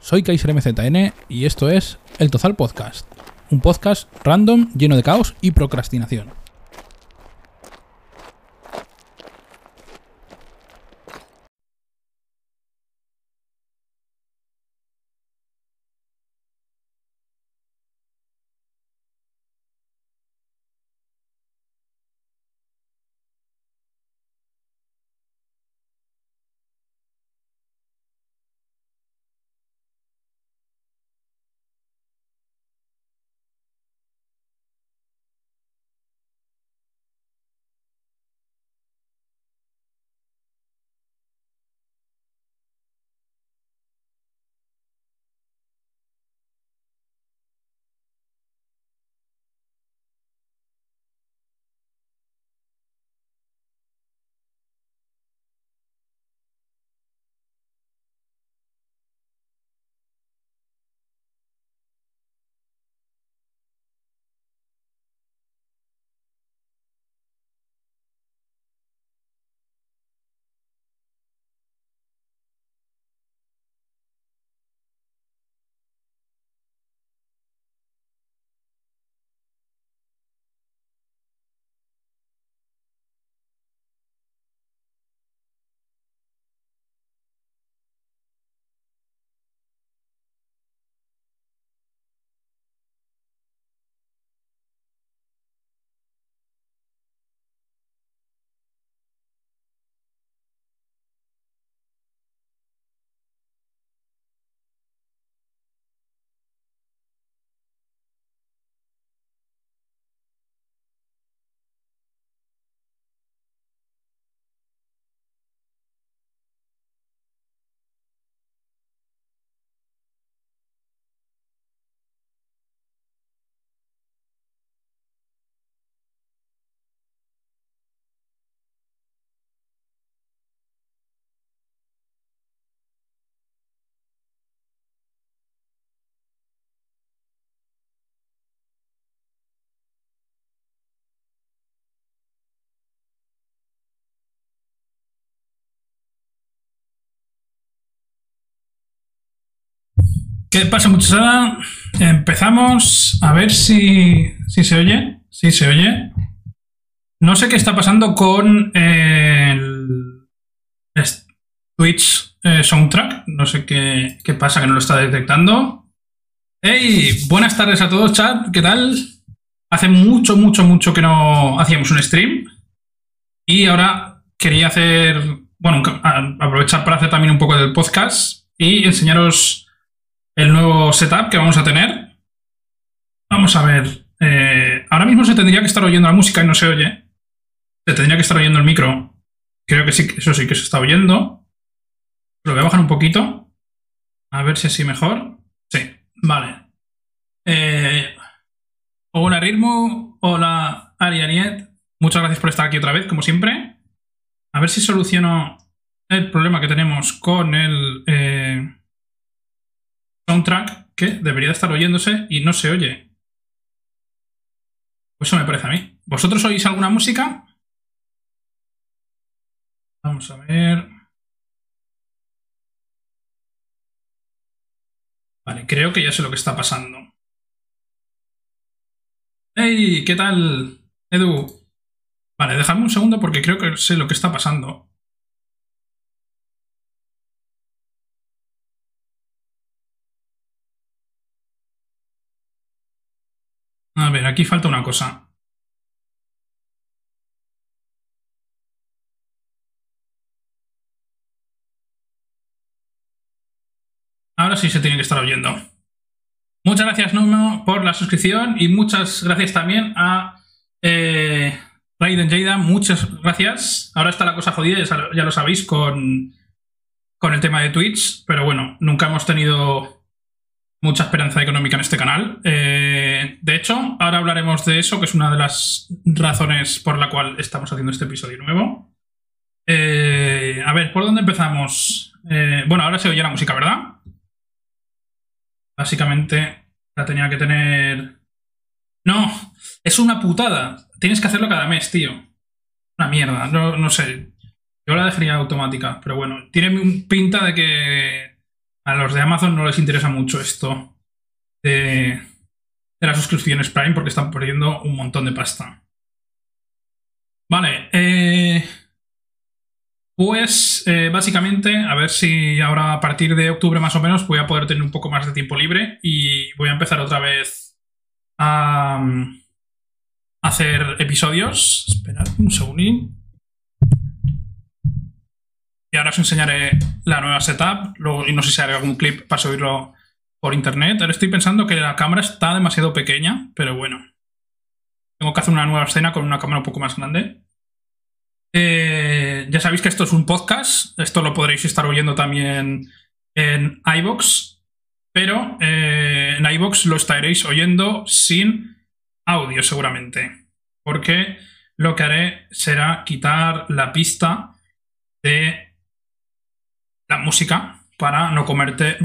Soy Kaiser MZN y esto es El Tozal Podcast, un podcast random lleno de caos y procrastinación. ¿Qué pasa, muchachada? Empezamos a ver si, si se oye. Si se oye. No sé qué está pasando con el Twitch eh, Soundtrack. No sé qué, qué, pasa, que no lo está detectando. ¡Hey! Buenas tardes a todos, chat. ¿Qué tal? Hace mucho, mucho, mucho que no hacíamos un stream. Y ahora quería hacer. Bueno, aprovechar para hacer también un poco del podcast y enseñaros el nuevo setup que vamos a tener. Vamos a ver. Eh, ahora mismo se tendría que estar oyendo la música y no se oye. Se tendría que estar oyendo el micro. Creo que sí, eso sí que se está oyendo. Lo voy a bajar un poquito. A ver si así mejor. Sí, vale. Eh, hola Ritmo, hola Arianiet. Muchas gracias por estar aquí otra vez, como siempre. A ver si soluciono el problema que tenemos con el... Eh, soundtrack que debería estar oyéndose y no se oye. Pues eso me parece a mí. ¿Vosotros oís alguna música? Vamos a ver. Vale, creo que ya sé lo que está pasando. ¡Hey! ¿Qué tal, Edu? Vale, dejadme un segundo porque creo que sé lo que está pasando. A ver, aquí falta una cosa. Ahora sí se tiene que estar oyendo. Muchas gracias, Nuno, por la suscripción y muchas gracias también a eh, Raiden Jada. Muchas gracias. Ahora está la cosa jodida, ya lo sabéis, con, con el tema de Twitch, pero bueno, nunca hemos tenido mucha esperanza económica en este canal. Eh, de hecho, ahora hablaremos de eso, que es una de las razones por la cual estamos haciendo este episodio nuevo. Eh, a ver, ¿por dónde empezamos? Eh, bueno, ahora se oye la música, ¿verdad? Básicamente la tenía que tener... No, es una putada. Tienes que hacerlo cada mes, tío. Una mierda, no, no sé. Yo la dejaría automática, pero bueno, tiene pinta de que A los de Amazon no les interesa mucho esto de, las suscripciones Prime porque están perdiendo un montón de pasta. Vale, eh, pues eh, básicamente, a ver si ahora a partir de octubre más o menos voy a poder tener un poco más de tiempo libre y voy a empezar otra vez a um, hacer episodios. Esperad un segundín. Y ahora os enseñaré la nueva setup luego, y no sé si haré algún clip para subirlo por internet. Ahora estoy pensando que la cámara está demasiado pequeña, pero bueno. Tengo que hacer una nueva escena con una cámara un poco más grande. Eh, ya sabéis que esto es un podcast, esto lo podréis estar oyendo también en iBox, pero eh, en iBox lo estaréis oyendo sin audio seguramente, porque lo que haré será quitar la pista de la música para no, comerte,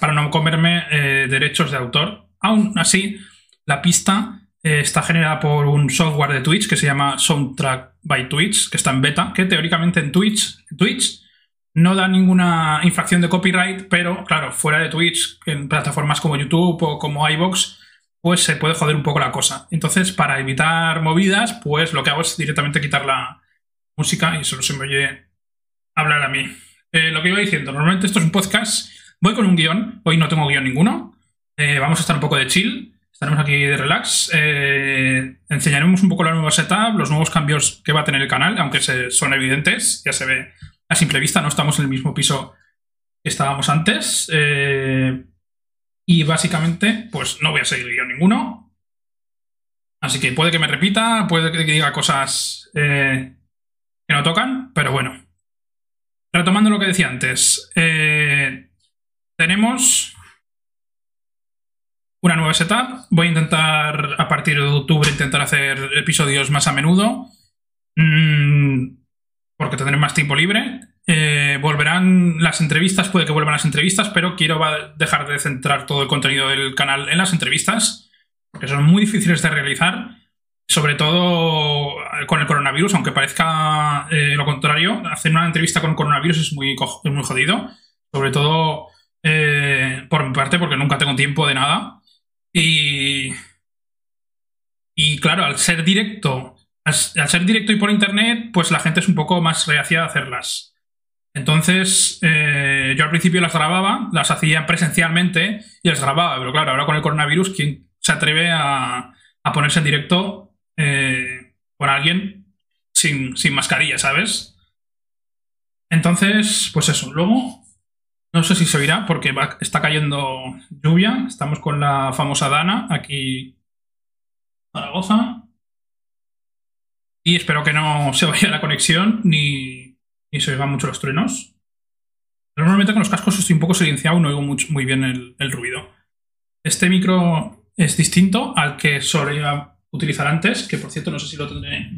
para no comerme eh, derechos de autor. Aún así, la pista eh, está generada por un software de Twitch que se llama Soundtrack by Twitch, que está en beta, que teóricamente en Twitch, Twitch no da ninguna infracción de copyright, pero claro, fuera de Twitch, en plataformas como YouTube o como iBox, pues se puede joder un poco la cosa. Entonces, para evitar movidas, pues lo que hago es directamente quitar la música y solo se me oye hablar a mí. Eh, lo que iba diciendo, normalmente esto es un podcast, voy con un guion, hoy no tengo guion ninguno, eh, vamos a estar un poco de chill, Estaremos aquí de relax. Eh, enseñaremos un poco la nueva setup, los nuevos cambios que va a tener el canal, aunque son evidentes, ya se ve a simple vista, no estamos en el mismo piso que estábamos antes. Y básicamente, pues no voy a seguir yo ninguno. Así que puede que me repita, puede que diga cosas que no tocan, pero bueno. Retomando lo que decía antes, tenemos una nueva setup. Voy a intentar a partir de octubre intentar hacer episodios más a menudo. Mm, porque tendré más tiempo libre. Eh, volverán las entrevistas, puede que vuelvan las entrevistas, pero quiero dejar de centrar todo el contenido del canal en las entrevistas, porque son muy difíciles de realizar, sobre todo con el coronavirus, aunque parezca eh, lo contrario, hacer una entrevista con coronavirus es muy, es muy jodido, sobre todo eh, por mi parte, porque nunca tengo tiempo de nada. Y, y claro, al ser directo, al, ser directo y por internet, pues la gente es un poco más reacia a hacerlas. Entonces, eh, yo al principio las grababa, las hacía presencialmente y las grababa, pero claro, ahora con el coronavirus, ¿quién se atreve a, ponerse en directo eh, con alguien sin, sin mascarilla, ¿sabes? Entonces, pues eso. Luego, no sé si se oirá porque está cayendo lluvia. Estamos con la famosa Dana aquí en Zaragoza. Y espero que no se vaya la conexión ni, se oigan mucho los truenos. Normalmente con los cascos estoy un poco silenciado y no oigo muy bien el, el ruido. Este micro es distinto al que solía utilizar antes, que por cierto no sé si lo tendré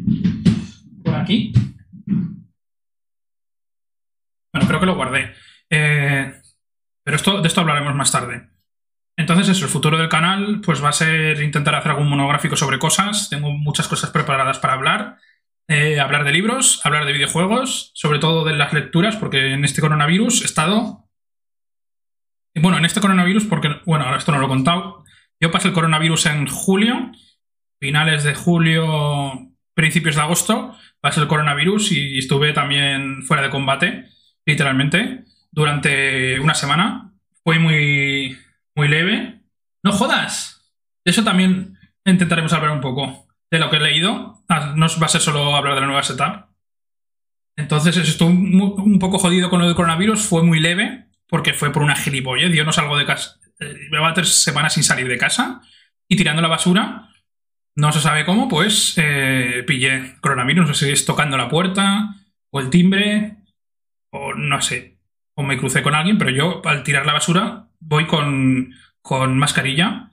por aquí. Bueno, creo que lo guardé. Eh, pero esto, de esto hablaremos más tarde. Entonces, eso, el futuro del canal pues va a ser intentar hacer algún monográfico sobre cosas. Tengo muchas cosas preparadas para hablar. Eh, hablar de libros, hablar de videojuegos, sobre todo de las lecturas, porque en este coronavirus he estado... Bueno, en este coronavirus, porque, bueno, ahora esto no lo he contado. Yo pasé el coronavirus en julio, finales de julio, principios de agosto, pasé el coronavirus y estuve también fuera de combate, literalmente durante una semana. Fue muy, muy leve. ¡No jodas! De eso también intentaremos hablar un poco. De lo que he leído. Ah, no va a ser solo hablar de la nueva setup. Entonces, estuvo un poco jodido con lo del coronavirus. Fue muy leve. Porque fue por una gilipollez. Yo no salgo de casa. Eh, llevaba tres semanas sin salir de casa. Y tirando la basura. No se sabe cómo, pues eh, pillé coronavirus. No sé si es tocando la puerta. O el timbre. O no sé o me crucé con alguien, pero yo al tirar la basura voy con, con mascarilla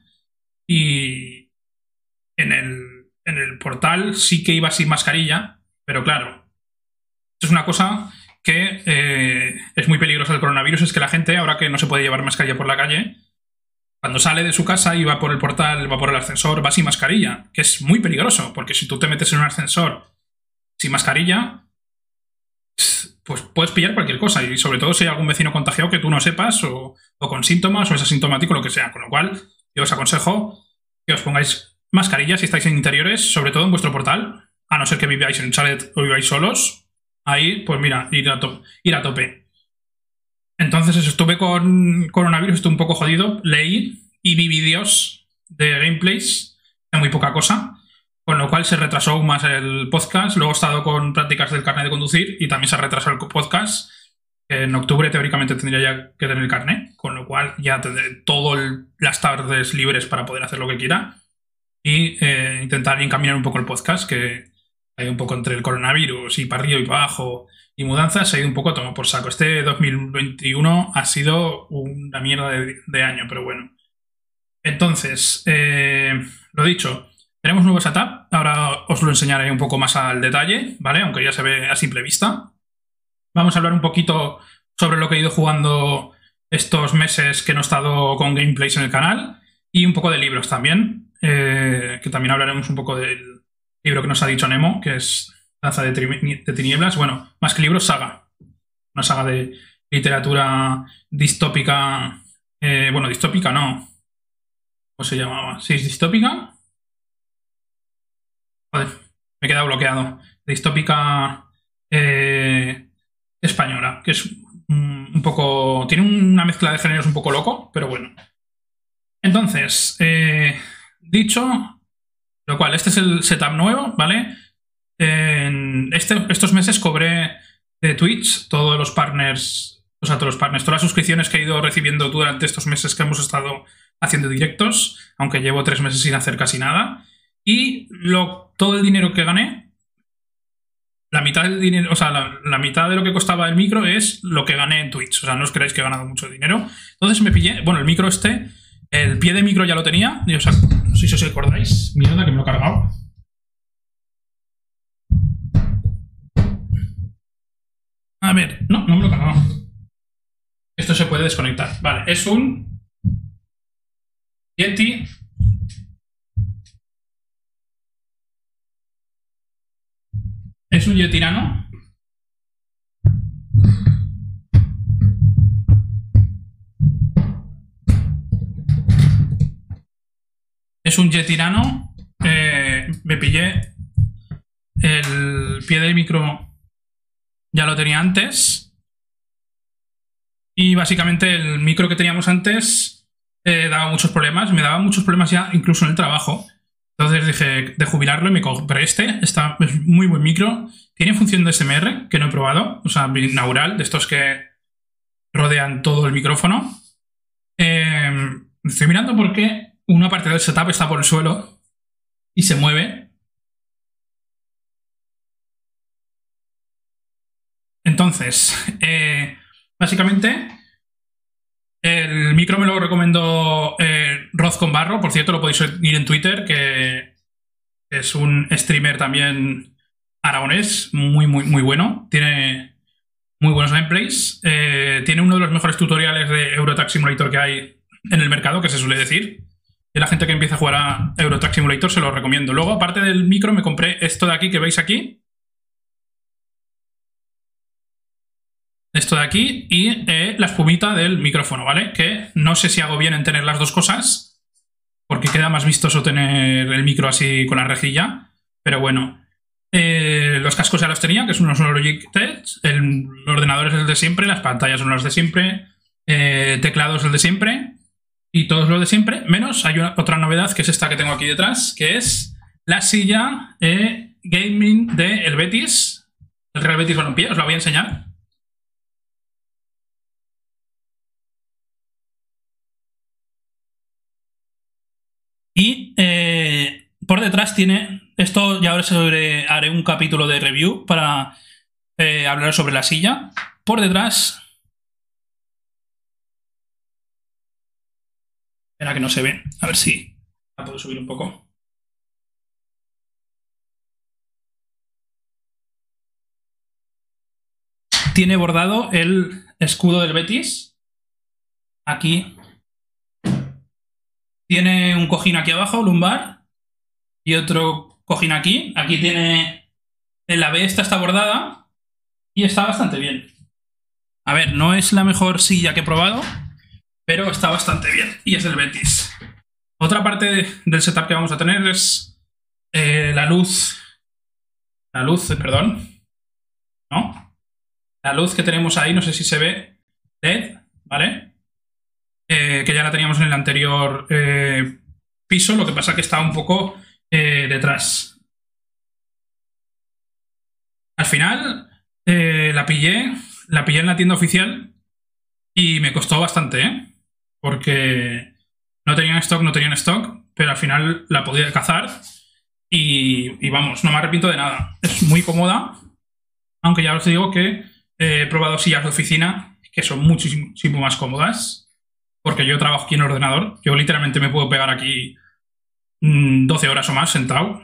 y en el, en el portal sí que iba sin mascarilla, pero claro, es una cosa que eh, es muy peligrosa del coronavirus, es que la gente, ahora que no se puede llevar mascarilla por la calle, cuando sale de su casa y va por el portal, va por el ascensor, va sin mascarilla, que es muy peligroso, porque si tú te metes en un ascensor sin mascarilla, pues puedes pillar cualquier cosa. Y sobre todo si hay algún vecino contagiado que tú no sepas, o, con síntomas, o es asintomático, lo que sea. Con lo cual, yo os aconsejo que os pongáis mascarillas si estáis en interiores, sobre todo en vuestro portal, a no ser que viváis en un chalet o viváis solos. Ahí, pues mira, ir a, ir a tope. Entonces, estuve con coronavirus, estuve un poco jodido, leí y vi vídeos de gameplays, de muy poca cosa con lo cual se retrasó aún más el podcast. Luego he estado con prácticas del carnet de conducir y también se retrasó el podcast. En octubre teóricamente tendría ya que tener el carnet, con lo cual ya tendré todas las tardes libres para poder hacer lo que quiera y eh, intentar encaminar un poco el podcast, que hay un poco entre el coronavirus y para arriba y para abajo y mudanzas, se ha ido un poco tomo por saco. Este 2021 ha sido una mierda de, año, pero bueno. Entonces, eh, lo dicho, tenemos nuevo setup, ahora os lo enseñaré un poco más al detalle, ¿vale? Aunque ya se ve a simple vista. Vamos a hablar un poquito sobre lo que he ido jugando estos meses que no he estado con gameplays en el canal y un poco de libros también, eh, que también hablaremos un poco del libro que nos ha dicho Nemo, que es Danza de, Tinieblas. Bueno, más que libros, saga. Una saga de literatura distópica. Eh, bueno, distópica no. ¿Cómo se llamaba? ¿Sí es distópica? Joder, me he quedado bloqueado. Distópica eh, española, que es un poco. Tiene una mezcla de géneros un poco loco, pero bueno. Entonces, eh, dicho lo cual, este es el setup nuevo, ¿vale? En este, estos meses cobré de Twitch todos los partners, o sea, todos los partners, todas las suscripciones que he ido recibiendo durante estos meses que hemos estado haciendo directos, aunque llevo tres meses sin hacer casi nada. Y lo, todo el dinero que gané, la mitad del dinero, o sea, la, mitad de lo que costaba el micro es lo que gané en Twitch. O sea, no os creáis que he ganado mucho dinero. Entonces me pillé, bueno, el micro este, el pie de micro ya lo tenía. o sea, no sé si os acordáis. Mierda que me lo he cargado. A ver, no, no he cargado. Esto se puede desconectar. Vale, es un Yeti Es un yetirano. Es un yetirano. Eh, me pillé el pie del micro. Ya lo tenía antes. Y básicamente el micro que teníamos antes eh, daba muchos problemas. Me daba muchos problemas ya incluso en el trabajo. Entonces dije de jubilarlo y me compré este. Está, es muy buen micro. Tiene función de SMR, que no he probado. O sea, binaural, de estos que rodean todo el micrófono. Em, estoy mirando porque una parte del setup está por el suelo y se mueve. Entonces, eh, básicamente, el micro me lo recomendó eh, Roz con Barro. Por cierto, lo podéis ir en Twitter, que es un streamer también aragonés, muy, muy, muy bueno. Tiene muy buenos gameplays. Eh, tiene uno de los mejores tutoriales de Eurotrack Simulator que hay en el mercado, que se suele decir. Y la gente que empieza a jugar a Eurotrack Simulator se lo recomiendo. Luego, aparte del micro, me compré esto de aquí que veis aquí, esto de aquí y eh, la espumita del micrófono, ¿vale? Que no sé si hago bien en tener las dos cosas, porque queda más vistoso tener el micro así con la rejilla, pero bueno. Eh, los cascos ya los tenía, que son unos Logitech, el ordenador es el de siempre, las pantallas son las de siempre, eh, teclados el de siempre, y todos los de siempre, menos hay otra novedad que es esta que tengo aquí detrás, que es la silla gaming de el Betis, el Real Betis Balompié, os la voy a enseñar. Por detrás tiene, esto ya ahora sobre, haré un capítulo de review para eh, hablar sobre la silla. Por detrás... Espera que no se ve, a ver si la puedo subir un poco. Tiene bordado el escudo del Betis. Aquí tiene un cojín aquí abajo, lumbar, y otro cojín aquí. Aquí tiene... La B esta está bordada, Y está bastante bien. A ver, no es la mejor silla que he probado, pero está bastante bien. Y es del Betis. Otra parte del setup que vamos a tener es eh, la luz. La luz, perdón. ¿No? La luz que tenemos ahí, no sé si se ve. LED, ¿vale? Eh, que ya la teníamos en el anterior eh, piso, lo que pasa que está un poco detrás. Al final la pillé, la pillé en la tienda oficial y me costó bastante, ¿eh? Porque no tenían stock, no tenían stock, pero al final la podía cazar y, vamos, no me arrepiento de nada. Es muy cómoda, aunque ya os digo que he probado sillas de oficina que son muchísimo más cómodas, porque yo trabajo aquí en ordenador, yo literalmente me puedo pegar aquí 12 mm, horas o más sentado,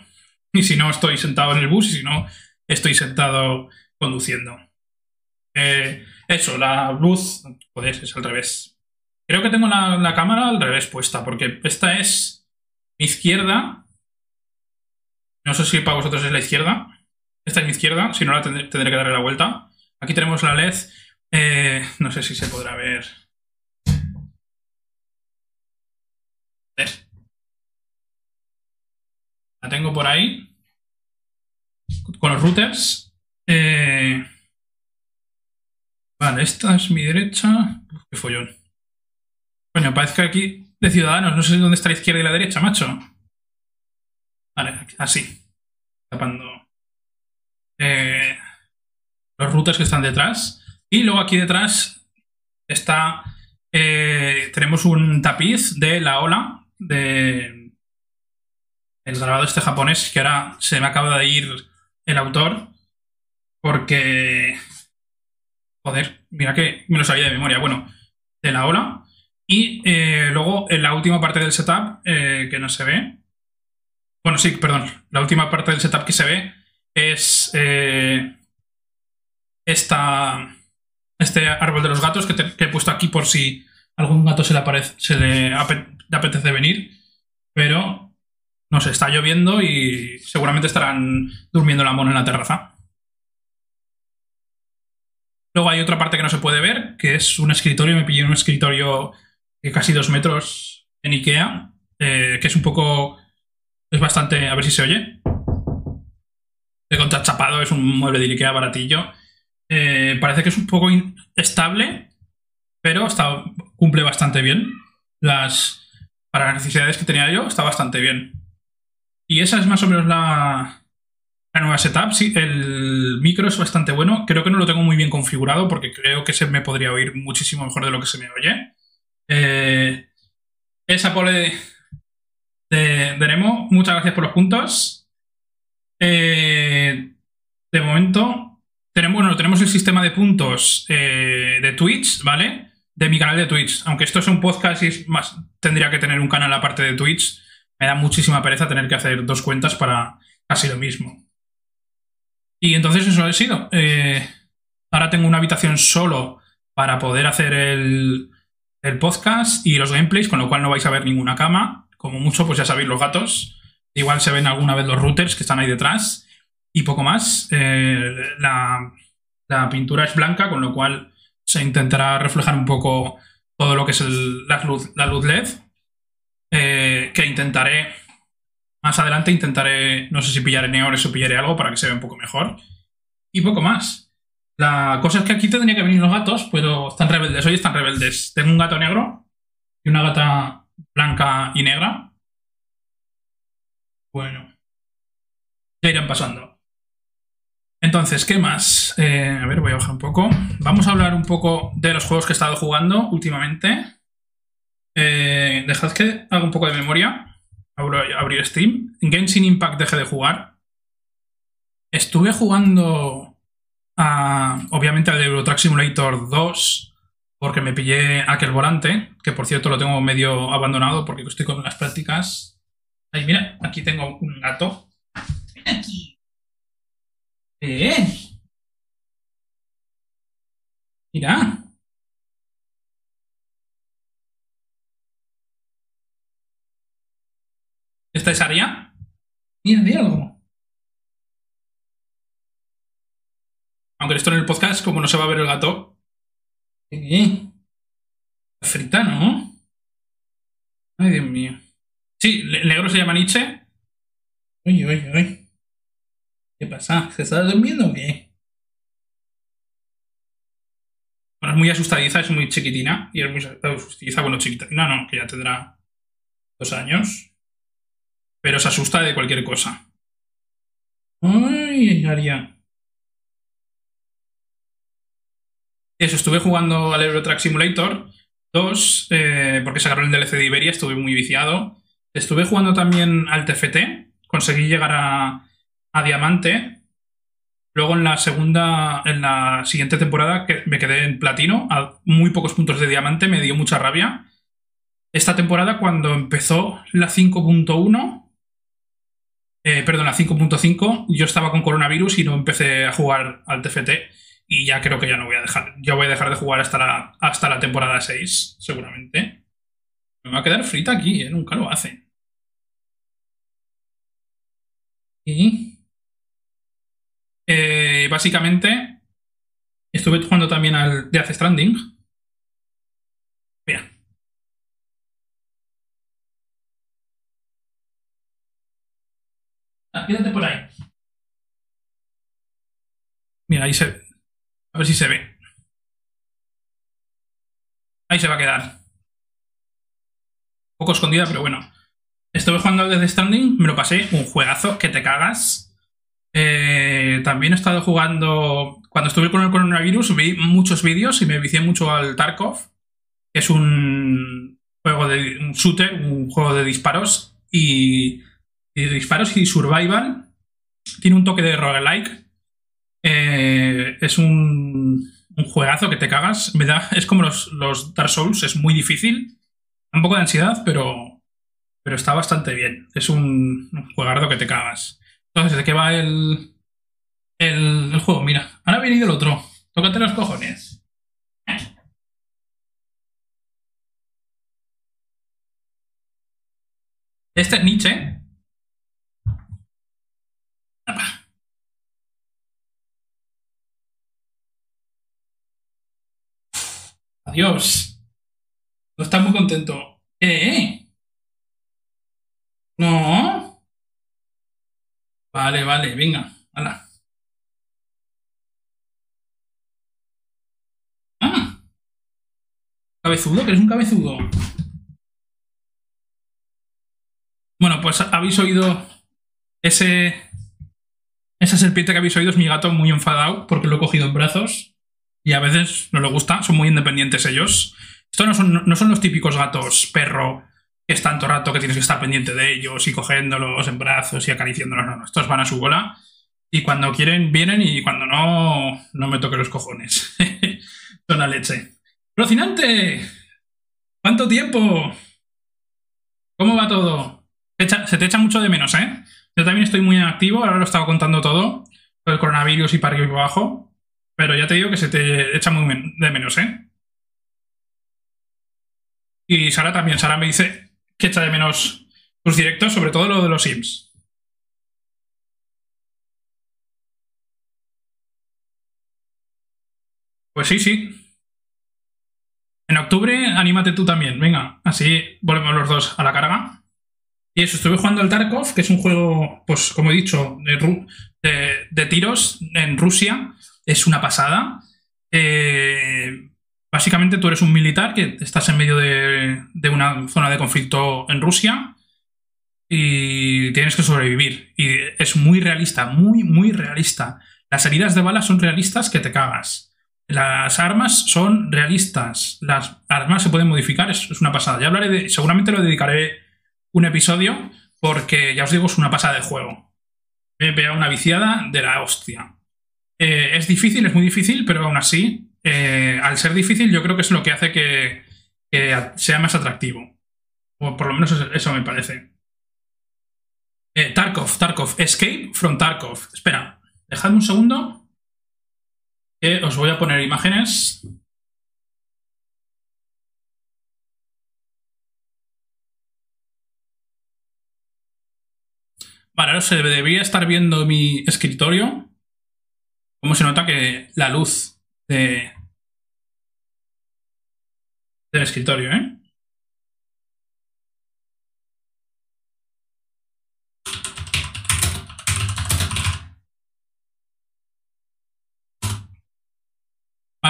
y si no estoy sentado en el bus y si no estoy sentado conduciendo. Eh, eso, la luz, pues es al revés. Creo que tengo la, cámara al revés puesta, porque esta es mi izquierda. No sé si para vosotros es la izquierda. Esta es mi izquierda, si no la tendré, que darle la vuelta. Aquí tenemos la LED. Eh, no sé si se podrá ver. La tengo por ahí. Con los routers. Eh, vale, esta es mi derecha. qué follón. Coño, parece que aquí de Ciudadanos, no sé dónde está la izquierda y la derecha, macho. Vale, así. Tapando eh, los routers que están detrás. Y luego aquí detrás está. Eh, tenemos un tapiz de la ola de. El grabado este japonés, que ahora se me acaba de ir el autor. Porque. Joder, mira que me lo sabía de memoria. Bueno, de la ola. Y eh, luego en la última parte del setup, eh, que no se ve. Bueno, sí, perdón. La última parte del setup que se ve es eh, esta, este árbol de los gatos que, he puesto aquí por si algún gato se le, aparece, se le, apetece venir. Pero, no sé, está lloviendo y seguramente estarán durmiendo la mona en la terraza. Luego hay otra parte que no se puede ver, que es un escritorio. Me pillé un escritorio casi dos metros en Ikea, eh, que es un poco... Es bastante... A ver si se oye. De contrachapado, es un mueble de Ikea baratillo. Eh, parece que es un poco estable, pero cumple bastante bien. Las, para las necesidades que tenía yo, está bastante bien. Y esa es más o menos la, nueva setup. Sí, el micro es bastante bueno. Creo que no lo tengo muy bien configurado porque creo que se me podría oír muchísimo mejor de lo que se me oye. Eh, esa pole de, Nemo, muchas gracias por los puntos. Eh, de momento, tenemos, bueno, tenemos el sistema de puntos eh, de Twitch, ¿vale? De mi canal de Twitch. Aunque esto es un podcast y más, tendría que tener un canal aparte de Twitch. Me da muchísima pereza tener que hacer dos cuentas para casi lo mismo. Y entonces eso ha sido. ahora tengo una habitación solo para poder hacer el, el podcast y los gameplays, con lo cual no vais a ver ninguna cama. Como mucho, pues ya sabéis, los gatos. Igual se ven alguna vez los routers que están ahí detrás. Y poco más. Eh, la, pintura es blanca, con lo cual se intentará reflejar un poco todo lo que es la, luz, la luz LED. Eh, que intentaré. Más adelante intentaré. No sé si pillaré neones o pillaré algo para que se vea un poco mejor. Y poco más. La cosa es que aquí tendría que venir los gatos, pero están rebeldes. Hoy están rebeldes. Tengo un gato negro y una gata blanca y negra. Bueno. Ya irán pasando. Entonces, ¿qué más? Eh, a ver, voy a bajar un poco. Vamos a hablar un poco de los juegos que he estado jugando últimamente. Eh, dejad que haga un poco de memoria. abrir Steam. En Genshin Impact dejé de jugar. Estuve jugando obviamente al Euro Truck Simulator 2, porque me pillé aquel volante, que por cierto lo tengo medio abandonado porque estoy con las prácticas. Ay, mira, aquí tengo un gato. Ven. Mira. ¿Esta es Aria? Mira, mira algo. Aunque esto en el podcast, como no se va a ver el gato. ¿Qué? Frita, ¿no? Ay, Dios mío. Sí, negro se llama Nietzsche. Uy, uy, uy. ¿Qué pasa? ¿Se está durmiendo o qué? Bueno, es muy asustadiza, es muy chiquitina. Y es muy asustadiza, bueno, chiquita. No, no, que ya tendrá dos años. Pero se asusta de cualquier cosa. Ay, Aria. Eso, estuve jugando al Eurotrack Simulator 2, eh, porque sacaron el DLC de Iberia, estuve muy viciado. Estuve jugando también al TFT, conseguí llegar a, a Diamante. Luego en la segunda, en la siguiente temporada, que me quedé en platino, a muy pocos puntos de diamante, me dio mucha rabia. Esta temporada, cuando empezó la 5.1, eh, perdón, la 5.5, yo estaba con coronavirus y no empecé a jugar al TFT. Y ya creo que ya no voy a dejar. Ya voy a dejar de jugar hasta la, hasta la temporada 6, seguramente. Me va a quedar frita aquí, ¿eh? nunca lo hace. Y. Eh, básicamente. Estuve jugando también al Death Stranding. Mira. Quédate por ahí. Mira, ahí se, a ver si se ve. Ahí se va a quedar. Un poco escondida, pero bueno. Estuve jugando al Death Standing, me lo pasé, un juegazo que te cagas. Eh, también he estado jugando. Cuando estuve con el coronavirus, vi muchos vídeos y me vicié mucho al Tarkov, que es un juego de. un shooter, un juego de disparos y. y disparos y survival. Tiene un toque de roguelike eh, es un, juegazo que te cagas. Me da, es como los, Dark Souls, es muy difícil. Un poco de ansiedad, pero, pero está bastante bien. Es un, un que te cagas. Entonces, ¿de qué va el, el, juego? Mira, ahora ha venido el otro. Tócate los cojones. Este es Nietzsche. Adiós. No está muy contento. ¿Eh? No. Vale, vale, venga. Hala. Ah. Cabezudo, que eres un cabezudo. Bueno, pues habéis oído ese. Esa serpiente que habéis oído es mi gato muy enfadado porque lo he cogido en brazos y a veces no le gusta, son muy independientes ellos. Estos no son, no son los típicos gatos perro que es tanto rato que tienes que estar pendiente de ellos y cogiéndolos en brazos y acariciándolos. No, no, estos van a su bola y cuando quieren vienen y cuando no, no me toque los cojones. son la leche. ¡Rocinante! ¿Cuánto tiempo? ¿Cómo va todo? Se te echa mucho de menos, ¿eh? Yo también estoy muy activo, ahora lo he estado contando todo, el coronavirus y para arriba y abajo. Pero ya te digo que se te echa muy de menos, ¿eh? Y Sara también. Sara me dice que echa de menos tus directos, sobre todo lo de los Sims. Pues sí, sí. En octubre, anímate tú también. Venga, así volvemos los dos a la carga. Y eso, estuve jugando al Tarkov, que es un juego, pues como he dicho, de tiros en Rusia es una pasada. Eh, básicamente tú eres un militar que estás en medio de, una zona de conflicto en Rusia y tienes que sobrevivir. Y es muy realista, muy, muy realista. Las heridas de bala son realistas que te cagas. Las armas son realistas. Las armas se pueden modificar, es, una pasada. Ya hablaré de. Seguramente lo dedicaré un episodio porque ya os digo, es una pasada de juego. Me he pegado una viciada de la hostia. Eh, es difícil, es muy difícil, pero aún así, eh, al ser difícil, yo creo que es lo que hace que, sea más atractivo. O por lo menos eso, me parece. Eh, Tarkov, Tarkov, Escape from Tarkov. Espera, dejadme un segundo. Os voy a poner imágenes. Vale, ahora se debería estar viendo mi escritorio cómo se nota que la luz de, del escritorio, ¿eh?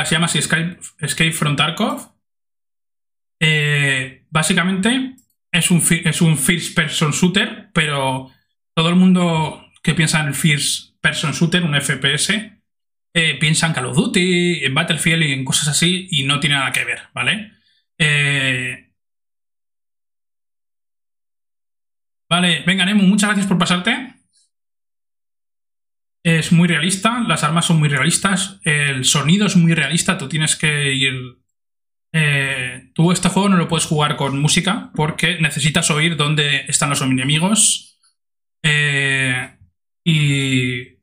se llama así Escape, from Tarkov. Eh, básicamente es un, es un first person shooter, pero todo el mundo que piensa en el first person shooter, un FPS, eh, piensa en Call of Duty, en Battlefield y en cosas así, y no tiene nada que ver, ¿vale? Eh, vale, venga, Nemo, muchas gracias por pasarte. Es muy realista, las armas son muy realistas, el sonido es muy realista, tú tienes que ir... Eh, tú este juego no lo puedes jugar con música porque necesitas oír dónde están los enemigos eh, y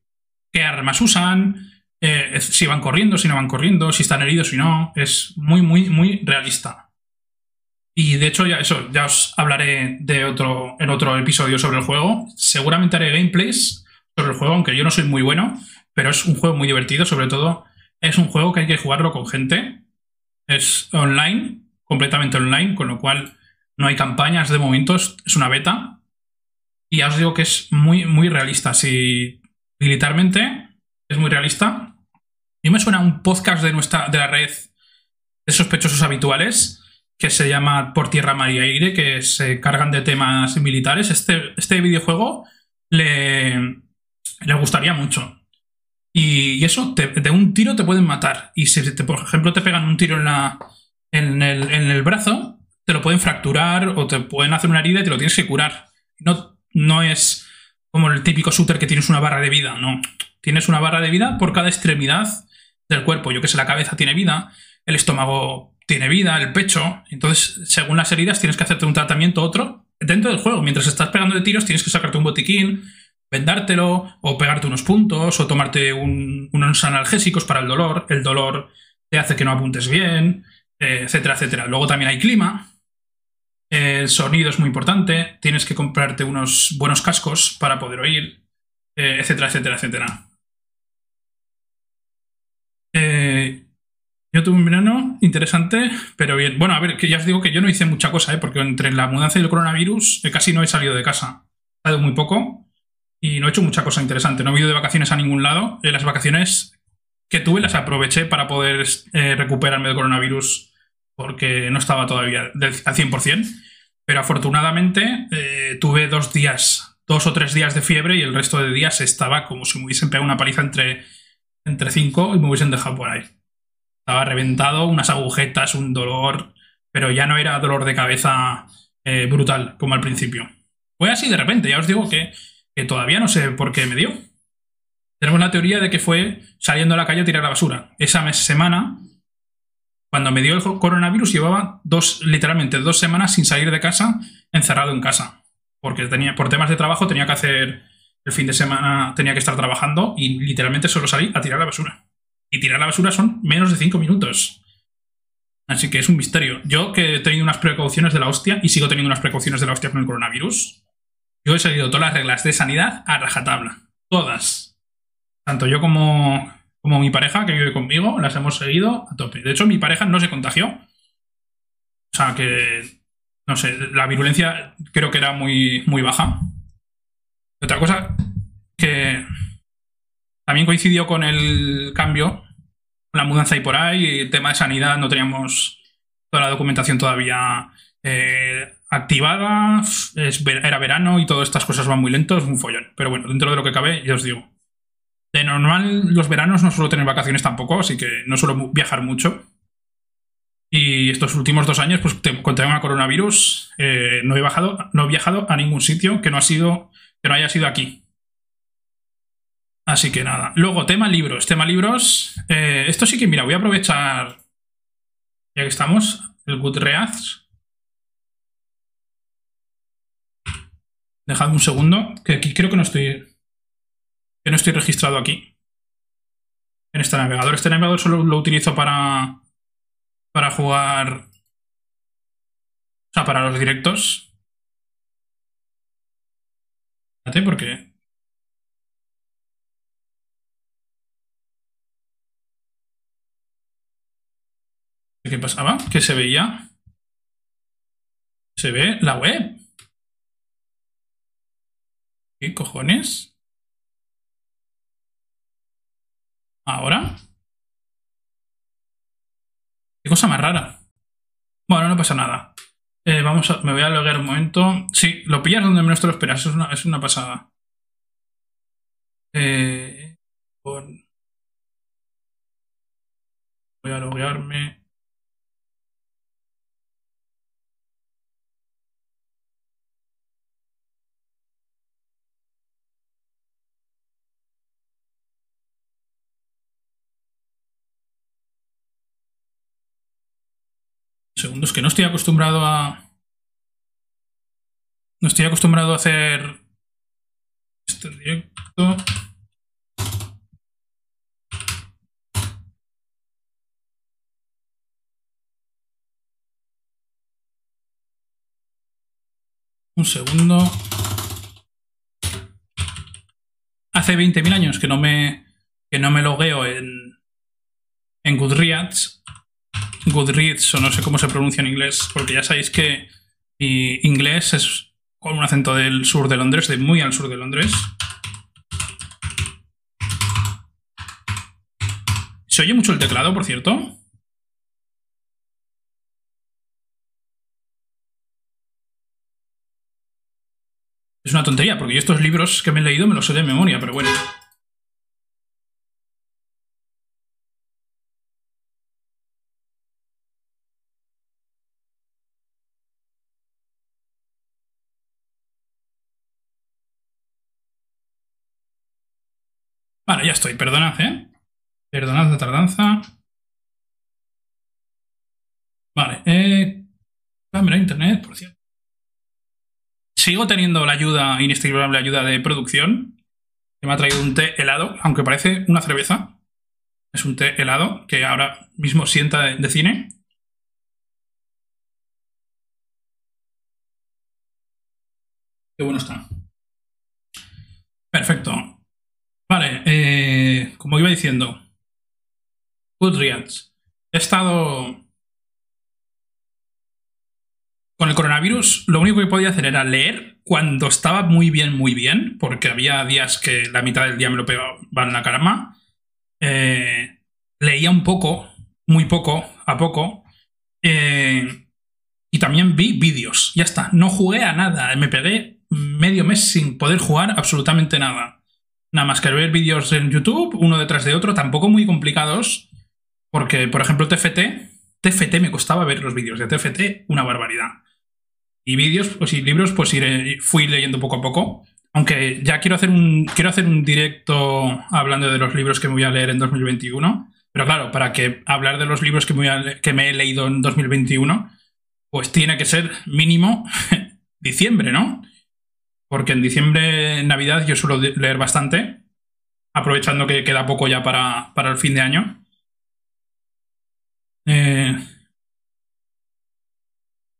qué armas usan, eh, si van corriendo, si no van corriendo, si están heridos, si no. Es muy, muy, muy realista. Y de hecho, ya eso, ya os hablaré de otro, en otro episodio sobre el juego. Seguramente haré gameplays sobre el juego, aunque yo no soy muy bueno, pero es un juego muy divertido, sobre todo es un juego que hay que jugarlo con gente. Es online, completamente online, con lo cual no hay campañas de momentos, es una beta. Y ya os digo que es muy, muy realista. Si militarmente es muy realista. Y me suena un podcast de nuestra de la red de sospechosos habituales que se llama Por Tierra, Mar y Aire, que se cargan de temas militares. Este, este videojuego le, les gustaría mucho. Y, eso, de un tiro te pueden matar. Y si, por ejemplo, te pegan un tiro en, la, en, el, brazo, te lo pueden fracturar o te pueden hacer una herida y te lo tienes que curar. No, no es como el típico shooter que tienes una barra de vida, no. Tienes una barra de vida por cada extremidad del cuerpo. Yo que sé, la cabeza tiene vida, el estómago tiene vida, el pecho. Entonces, según las heridas, tienes que hacerte un tratamiento otro dentro del juego. Mientras estás pegando de tiros, tienes que sacarte un botiquín, vendártelo, o pegarte unos puntos, o tomarte unos analgésicos para el dolor. El dolor te hace que no apuntes bien, etcétera, etcétera. Luego también hay clima. El sonido es muy importante. Tienes que comprarte unos buenos cascos para poder oír, eh, etcétera, etcétera, etcétera. Eh, yo tuve un verano interesante, pero bien. Bueno, a ver, que ya os digo que yo no hice mucha cosa, porque entre la mudanza y el coronavirus casi no he salido de casa. He salido muy poco y no he hecho mucha cosa interesante. No he ido de vacaciones a ningún lado. En las vacaciones que tuve las aproveché para poder eh, recuperarme del coronavirus porque no estaba todavía al 100%. Pero afortunadamente eh, tuve dos días, dos o tres días de fiebre y el resto de días estaba como si me hubiesen pegado una paliza entre, entre cinco y me hubiesen dejado por ahí. Estaba reventado, unas agujetas, un dolor, pero ya no era dolor de cabeza eh, brutal como al principio. Fue así de repente, ya os digo que que todavía no sé por qué me dio. Tenemos la teoría de que fue saliendo a la calle a tirar la basura. Esa semana, cuando me dio el coronavirus, llevaba dos, literalmente dos semanas sin salir de casa, encerrado en casa. Porque tenía, por temas de trabajo tenía que hacer el fin de semana, tenía que estar trabajando y literalmente solo salí a tirar la basura. Y tirar la basura son menos de cinco minutos. Así que es un misterio. Yo que he tenido unas precauciones de la hostia y sigo teniendo unas precauciones de la hostia con el coronavirus, yo he seguido todas las reglas de sanidad a rajatabla. Todas. Tanto yo como, como mi pareja que vive conmigo, las hemos seguido a tope. De hecho, mi pareja no se contagió. O sea que, no sé, la virulencia creo que era muy, muy baja. Otra cosa que también coincidió con el cambio, la mudanza y por ahí, el tema de sanidad, no teníamos toda la documentación todavía eh, activada, era verano y todas estas cosas van muy lentos, un follón. Pero bueno, dentro de lo que cabe, ya os digo. De normal, los veranos no suelo tener vacaciones tampoco, así que no suelo viajar mucho. Y estos últimos dos años, pues con tema coronavirus, eh, no, he bajado, no he viajado a ningún sitio que no, ha sido, que no haya sido aquí. Así que nada. Luego, tema libros. Tema libros. Eh, esto sí que, mira, voy a aprovechar, ya que estamos, el Goodreads. Dejadme un segundo, que aquí creo que no estoy. Que no estoy registrado aquí. En este navegador. Este navegador solo lo utilizo para. Para jugar. O sea, para los directos. Espérate, porque. Pasaba? ¿Qué se veía? Se ve la web. ¿Qué cojones? ¿Ahora? Qué cosa más rara. Bueno, no pasa nada. Eh, vamos a, me voy a loguear un momento. Sí, lo pillas donde menos te lo esperas. Es una, es una pasada. Eh, voy a loguearme. Segundos, que no estoy acostumbrado a... No estoy acostumbrado a hacer... Este directo. Un segundo. Hace 20.000 años que no me, que no me logueo en, en Goodreads. Goodreads, o no sé cómo se pronuncia en inglés, porque ya sabéis que inglés es con un acento del sur de Londres, de muy al sur de Londres. ¿Se oye mucho el teclado, por cierto? Es una tontería, porque yo estos libros que me he leído me los sé de memoria, pero bueno. Vale, ya estoy. Perdonad, ¿eh? Perdonad la tardanza. Vale. Eh... Cámara, internet, por cierto. Sigo teniendo la ayuda, inestimable ayuda de producción, que me ha traído un té helado, aunque parece una cerveza. Es un té helado que ahora mismo sienta de, cine. Qué bueno está. Perfecto. Eh, como iba diciendo, Goodreads. He estado con el coronavirus lo único que podía hacer era leer cuando estaba muy bien, muy bien, porque había días que la mitad del día me lo pegaba en la caramba. Eh, leía un poco, muy poco, a poco. Eh, y también vi vídeos. Ya está, no jugué a nada. Me pegué medio mes sin poder jugar absolutamente nada. Nada más que ver vídeos en YouTube, uno detrás de otro, tampoco muy complicados. Porque, por ejemplo, TFT, TFT me costaba ver los vídeos de TFT, una barbaridad. Y vídeos pues, y libros, pues iré, fui leyendo poco a poco. Aunque ya quiero hacer, un, quiero hacer un directo hablando de los libros que me voy a leer en 2021. Pero claro, para que hablar de los libros que me, que me he leído en 2021, pues tiene que ser mínimo diciembre, ¿no? Porque en diciembre, Navidad, yo suelo leer bastante, aprovechando que queda poco ya para, para el fin de año. Eh,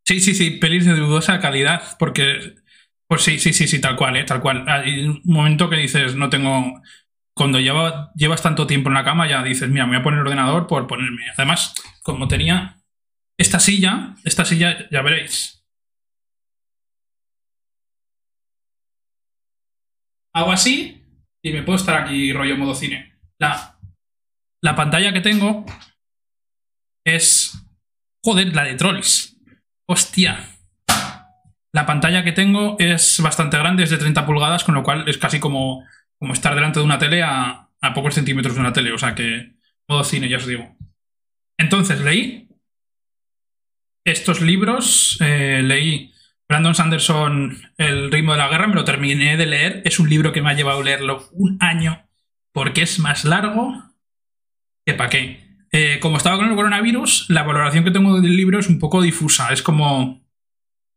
Sí, sí, sí, pelis de dudosa calidad, porque. Pues sí, sí, sí, sí, tal cual, ¿eh? Tal cual. Hay un momento que dices, no tengo. Cuando llevas tanto tiempo en la cama, ya dices, mira, me voy a poner el ordenador por ponerme. Además, como tenía esta silla, esta silla, ya veréis. Hago así y me puedo estar aquí rollo modo cine. La, la pantalla que tengo es. Joder, la de Trolls. Hostia. La pantalla que tengo es bastante grande, es de 30 pulgadas, con lo cual es casi como, como estar delante de una tele a, pocos centímetros de una tele. O sea que modo cine, ya os digo. Entonces leí estos libros, eh, leí Brandon Sanderson, El ritmo de la guerra, me lo terminé de leer. Es un libro que me ha llevado a leerlo un año porque es más largo que para qué. Eh, como estaba con el coronavirus, la valoración que tengo del libro es un poco difusa. Es como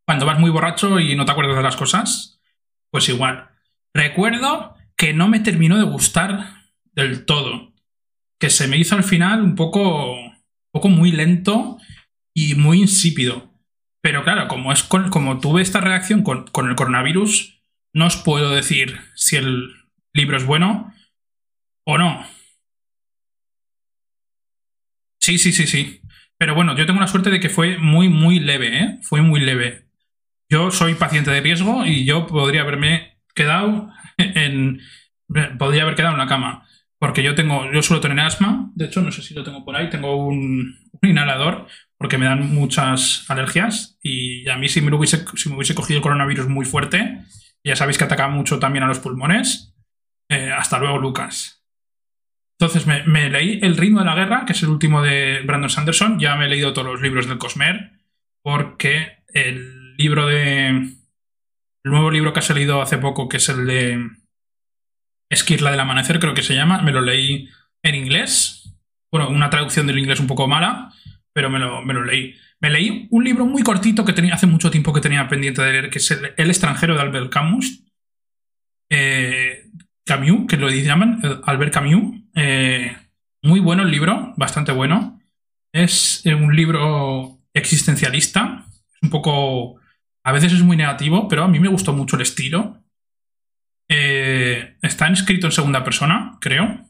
cuando vas muy borracho y no te acuerdas de las cosas. Pues igual. Recuerdo que no me terminó de gustar del todo. Que se me hizo al final un poco, un poco muy lento y muy insípido. Pero claro, como, es como tuve esta reacción con, con el coronavirus, no os puedo decir si el libro es bueno o no. Sí, sí, sí, sí. Pero bueno, yo tengo la suerte de que fue muy, muy leve, ¿eh? Fue muy leve. Yo soy paciente de riesgo y yo podría haberme quedado en. Podría haber quedado en la cama. Porque yo tengo. Yo suelo tener asma. De hecho, no sé si lo tengo por ahí. Tengo un, inhalador porque me dan muchas alergias. Y a mí, si me hubiese, me cogido el coronavirus muy fuerte, ya sabéis que ataca mucho también a los pulmones. Eh, hasta luego, Lucas. Entonces me, leí El ritmo de la guerra, que es el último de Brandon Sanderson. Ya me he leído todos los libros del Cosmer, porque el libro de. El nuevo libro que ha salido hace poco, que es el de Esquirla del Amanecer, creo que se llama, me lo leí en inglés. Bueno, una traducción del inglés un poco mala, pero me lo, me lo leí. Me leí un libro muy cortito que tenía hace mucho tiempo que tenía pendiente de leer, que es El, extranjero de Albert Camus. Eh, Camus, que lo llaman, Albert Camus. Eh, muy bueno el libro, bastante bueno. Es eh, un libro existencialista. un poco. A veces es muy negativo, pero a mí me gustó mucho el estilo. Está escrito en segunda persona, creo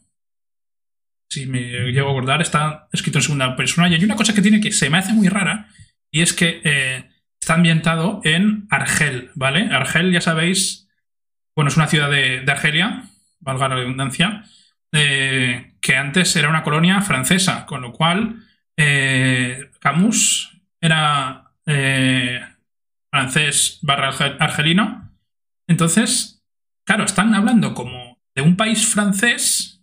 si me llego a acordar, está escrito en segunda persona. Y hay una cosa que tiene que se me hace muy rara, y es que eh, está ambientado en Argel, ¿vale? Argel, ya sabéis, bueno, es una ciudad de, Argelia, valga la redundancia, eh, que antes era una colonia francesa, con lo cual eh, Camus era francés barra argelino. Entonces, claro, están hablando como de un país francés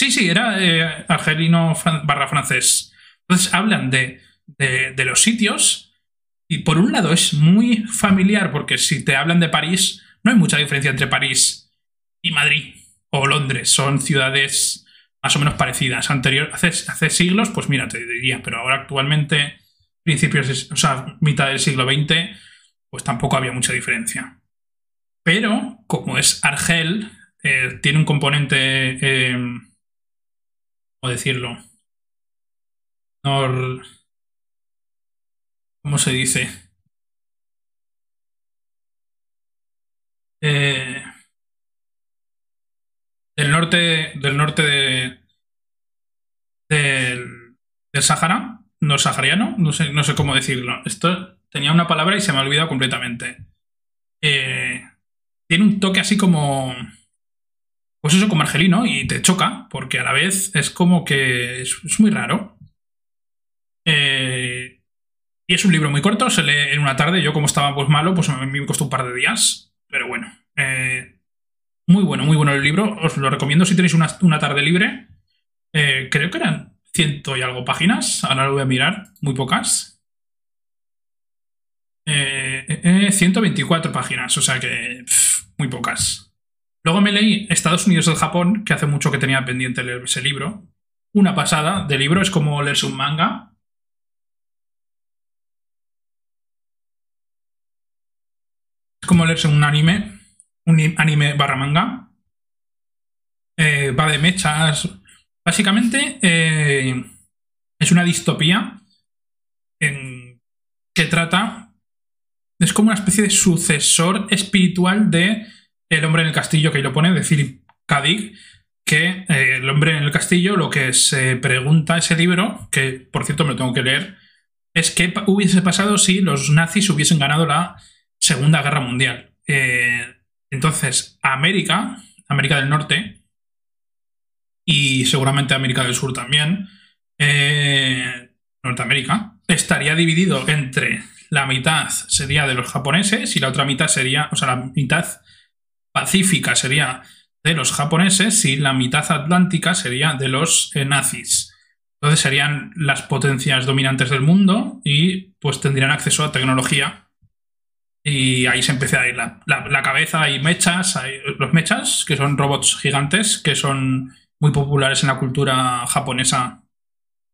Sí, sí, era eh, argelino barra francés. Entonces hablan de, de, los sitios y por un lado es muy familiar porque si te hablan de París, no hay mucha diferencia entre París y Madrid o Londres. Son ciudades más o menos parecidas. Anterior, hace, hace siglos, pues mira, te diría, pero ahora actualmente, principios, o sea, mitad del siglo XX, pues tampoco había mucha diferencia. Pero, como es Argel, eh, tiene un componente eh, ¿cómo decirlo? ¿Cómo se dice? Eh, del norte, del norte de, del, del Sahara, no sahariano, no sé, no sé cómo decirlo. Esto tenía una palabra y se me ha olvidado completamente. Eh, tiene un toque así como pues eso como argelino y te choca, porque a la vez es como que es, muy raro. Eh, y es un libro muy corto, se lee en una tarde. Yo, como estaba pues malo, pues a mí me costó un par de días. Pero bueno, eh, muy bueno, muy bueno el libro. Os lo recomiendo si tenéis una, tarde libre. Eh, creo que eran ciento y algo páginas. Ahora lo voy a mirar, muy pocas. 124 páginas, o sea que muy pocas. Luego me leí Estados Unidos del Japón, que hace mucho que tenía pendiente leer ese libro. Una pasada de libro, es como leerse un manga. Es como leerse un anime, un anime barra manga. Eh, va de mechas. Básicamente eh, es una distopía que trata. Es como una especie de sucesor espiritual de el hombre en el castillo, que lo pone, de Philip K. que eh, el hombre en el castillo lo que se pregunta ese libro, que por cierto me lo tengo que leer, es qué hubiese pasado si los nazis hubiesen ganado la Segunda Guerra Mundial. Eh, entonces, América, América del Norte, y seguramente América del Sur también, eh, Norteamérica, estaría dividido entre la mitad sería de los japoneses y la otra mitad sería, o sea, la mitad pacífica sería de los japoneses y la mitad atlántica sería de los eh, nazis. Entonces serían las potencias dominantes del mundo y pues tendrían acceso a tecnología. Y ahí se empieza a ir la, cabeza. Hay mechas, los mechas, que son robots gigantes, que son muy populares en la cultura japonesa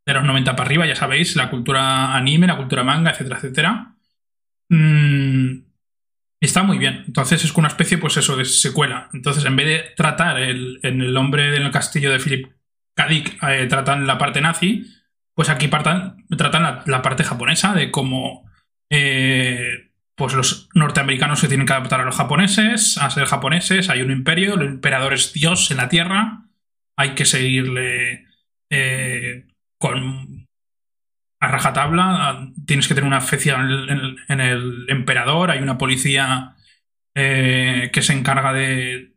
de los 90 para arriba, ya sabéis, la cultura anime, la cultura manga, etcétera, etcétera. Mm, Está muy bien. Entonces es una especie, pues eso, de secuela. Entonces, en vez de tratar el, en el hombre del castillo de Philip K. Eh, tratan la parte nazi, pues aquí tratan la, parte japonesa de cómo eh, pues los norteamericanos se tienen que adaptar a los japoneses, a ser japoneses, hay un imperio, el emperador es Dios en la tierra, hay que seguirle eh, con a rajatabla. Tienes que tener una fe en el, emperador. Hay una policía eh, que se encarga de,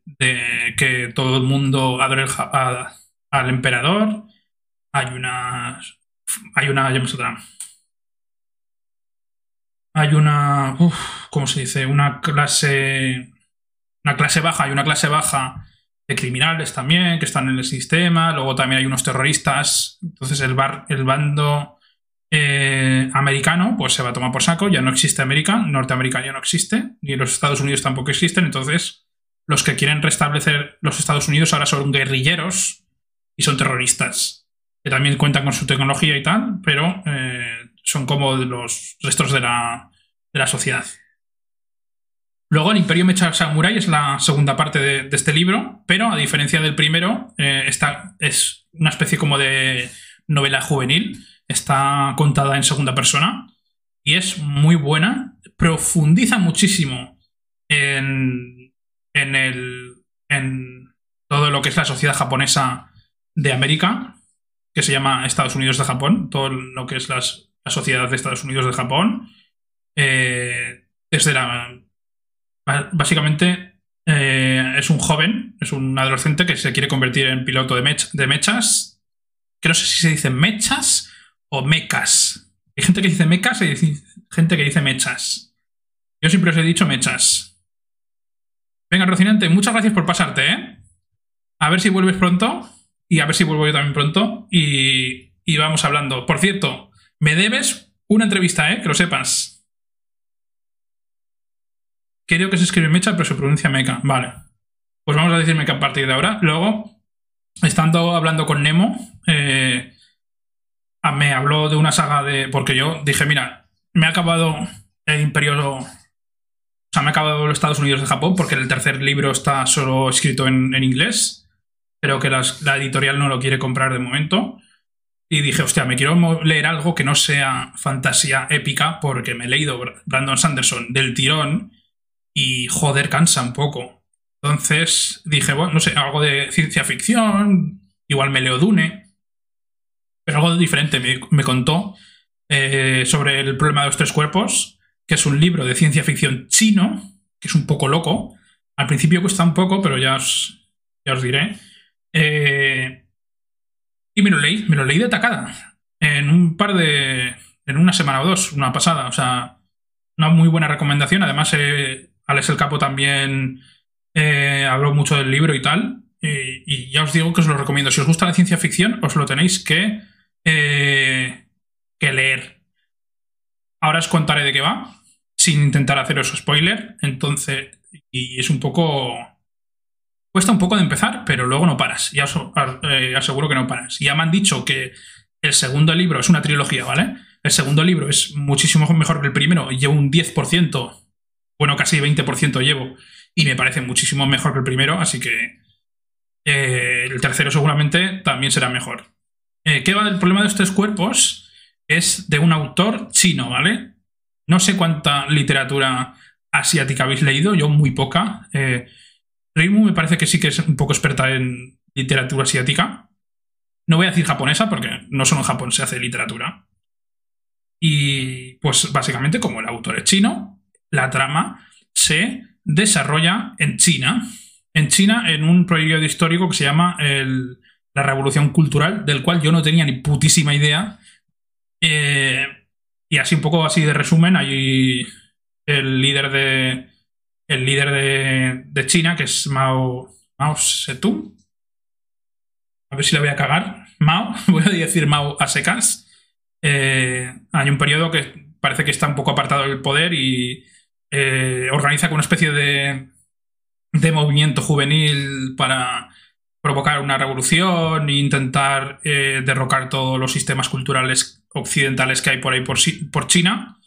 que todo el mundo adore al emperador. Hay una. Hay una. Ya otra. Hay una. ¿Cómo se dice? Una clase. Una clase baja. Hay una clase baja de criminales también que están en el sistema. Luego también hay unos terroristas. Entonces el, bar, el bando eh, americano pues se va a tomar por saco. Ya no existe América. Norteamérica ya no existe. Ni los Estados Unidos tampoco existen. Entonces los que quieren restablecer los Estados Unidos ahora son guerrilleros y son terroristas. Que también cuentan con su tecnología y tal, pero eh, son como los restos de la, de la sociedad. Luego, el Imperio Mecha Samurai es la segunda parte de, este libro, pero a diferencia del primero, eh, es una especie como de novela juvenil. Está contada en segunda persona y es muy buena. Profundiza muchísimo en, en, el, en todo lo que es la sociedad japonesa de América, que se llama Estados Unidos de Japón, todo lo que es la sociedad de Estados Unidos de Japón. Eh, desde la Básicamente eh, es un joven, es un adolescente que se quiere convertir en piloto de, de mechas. Que no sé si se dice mechas o mecas. Hay gente que dice mecas y gente que dice mechas. Yo siempre os he dicho mechas. Venga, Rocinante, muchas gracias por pasarte, ¿eh? A ver si vuelves pronto. Y a ver si vuelvo yo también pronto. Y, y vamos hablando. Por cierto, me debes una entrevista, ¿eh? Que lo sepas. Creo que se escribe mecha, pero se pronuncia meca. Vale. Pues vamos a decir meca a partir de ahora. Luego, estando hablando con Nemo, eh, me habló de una saga de. Porque yo dije, mira, me ha acabado el Imperio. O sea, me ha acabado los Estados Unidos de Japón, porque el tercer libro está solo escrito en, inglés. Pero que la editorial no lo quiere comprar de momento. Y dije, hostia, me quiero leer algo que no sea fantasía épica, porque me he leído Brandon Sanderson del tirón y joder, cansa un poco. Entonces dije, bueno, no sé, algo de ciencia ficción, igual me leo Dune, pero algo diferente. Me, contó eh, sobre el problema de los tres cuerpos, que es un libro de ciencia ficción chino, que es un poco loco. Al principio cuesta un poco, pero ya os, ya os diré. Eh, y me lo leí, me lo leí de tacada. En un par de. en una semana o dos, una pasada. O sea, una muy buena recomendación. Además, eh, Alex el Capo también eh, habló mucho del libro y tal. Y, ya os digo que os lo recomiendo. Si os gusta la ciencia ficción, os lo tenéis que, eh, que leer. Ahora os contaré de qué va, sin intentar haceros spoiler. Entonces, y es un poco. Cuesta un poco de empezar, pero luego no paras. Ya os eh, aseguro que no paras. Ya me han dicho que el segundo libro es una trilogía, ¿vale? El segundo libro es muchísimo mejor que el primero. Lleva un 10% bueno, casi 20% llevo y me parece muchísimo mejor que el primero, así que eh, el tercero seguramente también será mejor. Eh, ¿Qué va del problema de estos cuerpos? Es de un autor chino, ¿vale? No sé cuánta literatura asiática habéis leído, yo muy poca. Eh, me parece que sí que es un poco experta en literatura asiática. No voy a decir japonesa porque no solo en Japón se hace literatura. Y pues básicamente como el autor es chino, la trama se desarrolla en China. En China, en un periodo histórico que se llama la Revolución Cultural, del cual yo no tenía ni putísima idea. Eh, y así un poco así de resumen, hay el líder de. El líder de, China, que es Mao, Mao Zedong. A ver si le voy a cagar. Mao, voy a decir Mao a. Eh, hay un periodo que parece que está un poco apartado del poder y eh, organiza una especie de, de movimiento juvenil para provocar una revolución e intentar eh, derrocar todos los sistemas culturales occidentales que hay por ahí por, por China.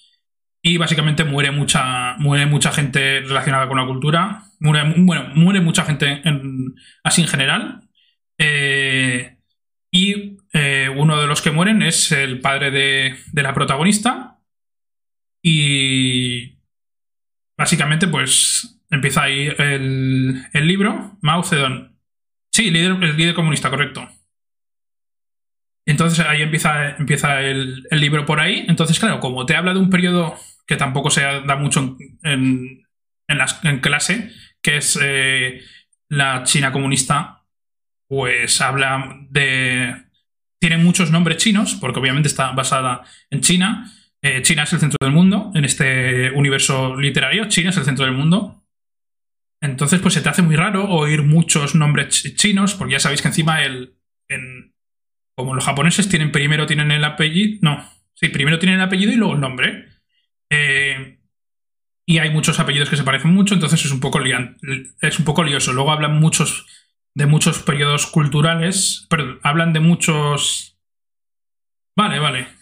Y básicamente muere mucha, muere mucha gente relacionada con la cultura. Muere, bueno, muere mucha gente así en general. Eh, y uno de los que mueren es el padre de, de la protagonista. Y básicamente, pues empieza ahí el, libro. Mao Zedong. Sí, el líder comunista, correcto. Entonces ahí empieza, empieza el, libro por ahí. Entonces, claro, como te habla de un periodo que tampoco se da mucho en, en, clase, que es eh, la China comunista, pues habla de... Tiene muchos nombres chinos, porque obviamente está basada en China. Eh, China es el centro del mundo, en este universo literario, China es el centro del mundo. Entonces, pues se te hace muy raro oír muchos nombres chinos, porque ya sabéis que encima el, como los japoneses tienen primero tienen el apellido, no, sí, primero tienen el apellido y luego el nombre. Eh, y hay muchos apellidos que se parecen mucho, entonces es un poco es un poco lioso. Luego hablan muchos de muchos periodos culturales, pero hablan de muchos Vale, vale.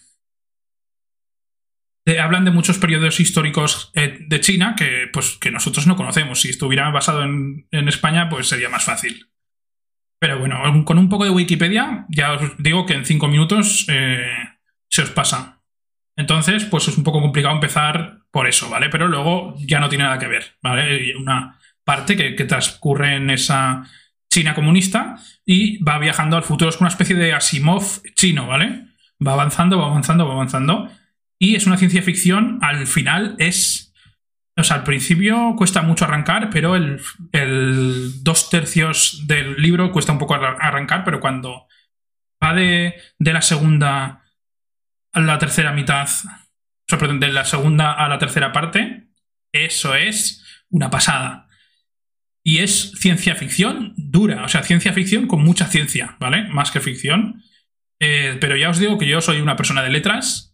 Hablan de muchos periodos históricos eh, de China que, pues, que nosotros no conocemos. Si estuviera basado en, en España, pues sería más fácil. Pero bueno, con un poco de Wikipedia, ya os digo que en cinco minutos eh, se os pasa. Entonces, pues es un poco complicado empezar por eso, ¿vale? Pero luego ya no tiene nada que ver, ¿vale? Una parte que, transcurre en esa China comunista y va viajando al futuro. Es una especie de Asimov chino, ¿vale? Va avanzando, va avanzando, va avanzando. Y es una ciencia ficción, al final es o sea, al principio cuesta mucho arrancar, pero el, dos tercios del libro cuesta un poco arrancar, pero cuando va de, la segunda a la tercera mitad, o sea, perdón, de la segunda a la tercera parte, eso es una pasada. Y es ciencia ficción dura, o sea, ciencia ficción con mucha ciencia, ¿vale? Más que ficción. Eh, pero ya os digo que yo soy una persona de letras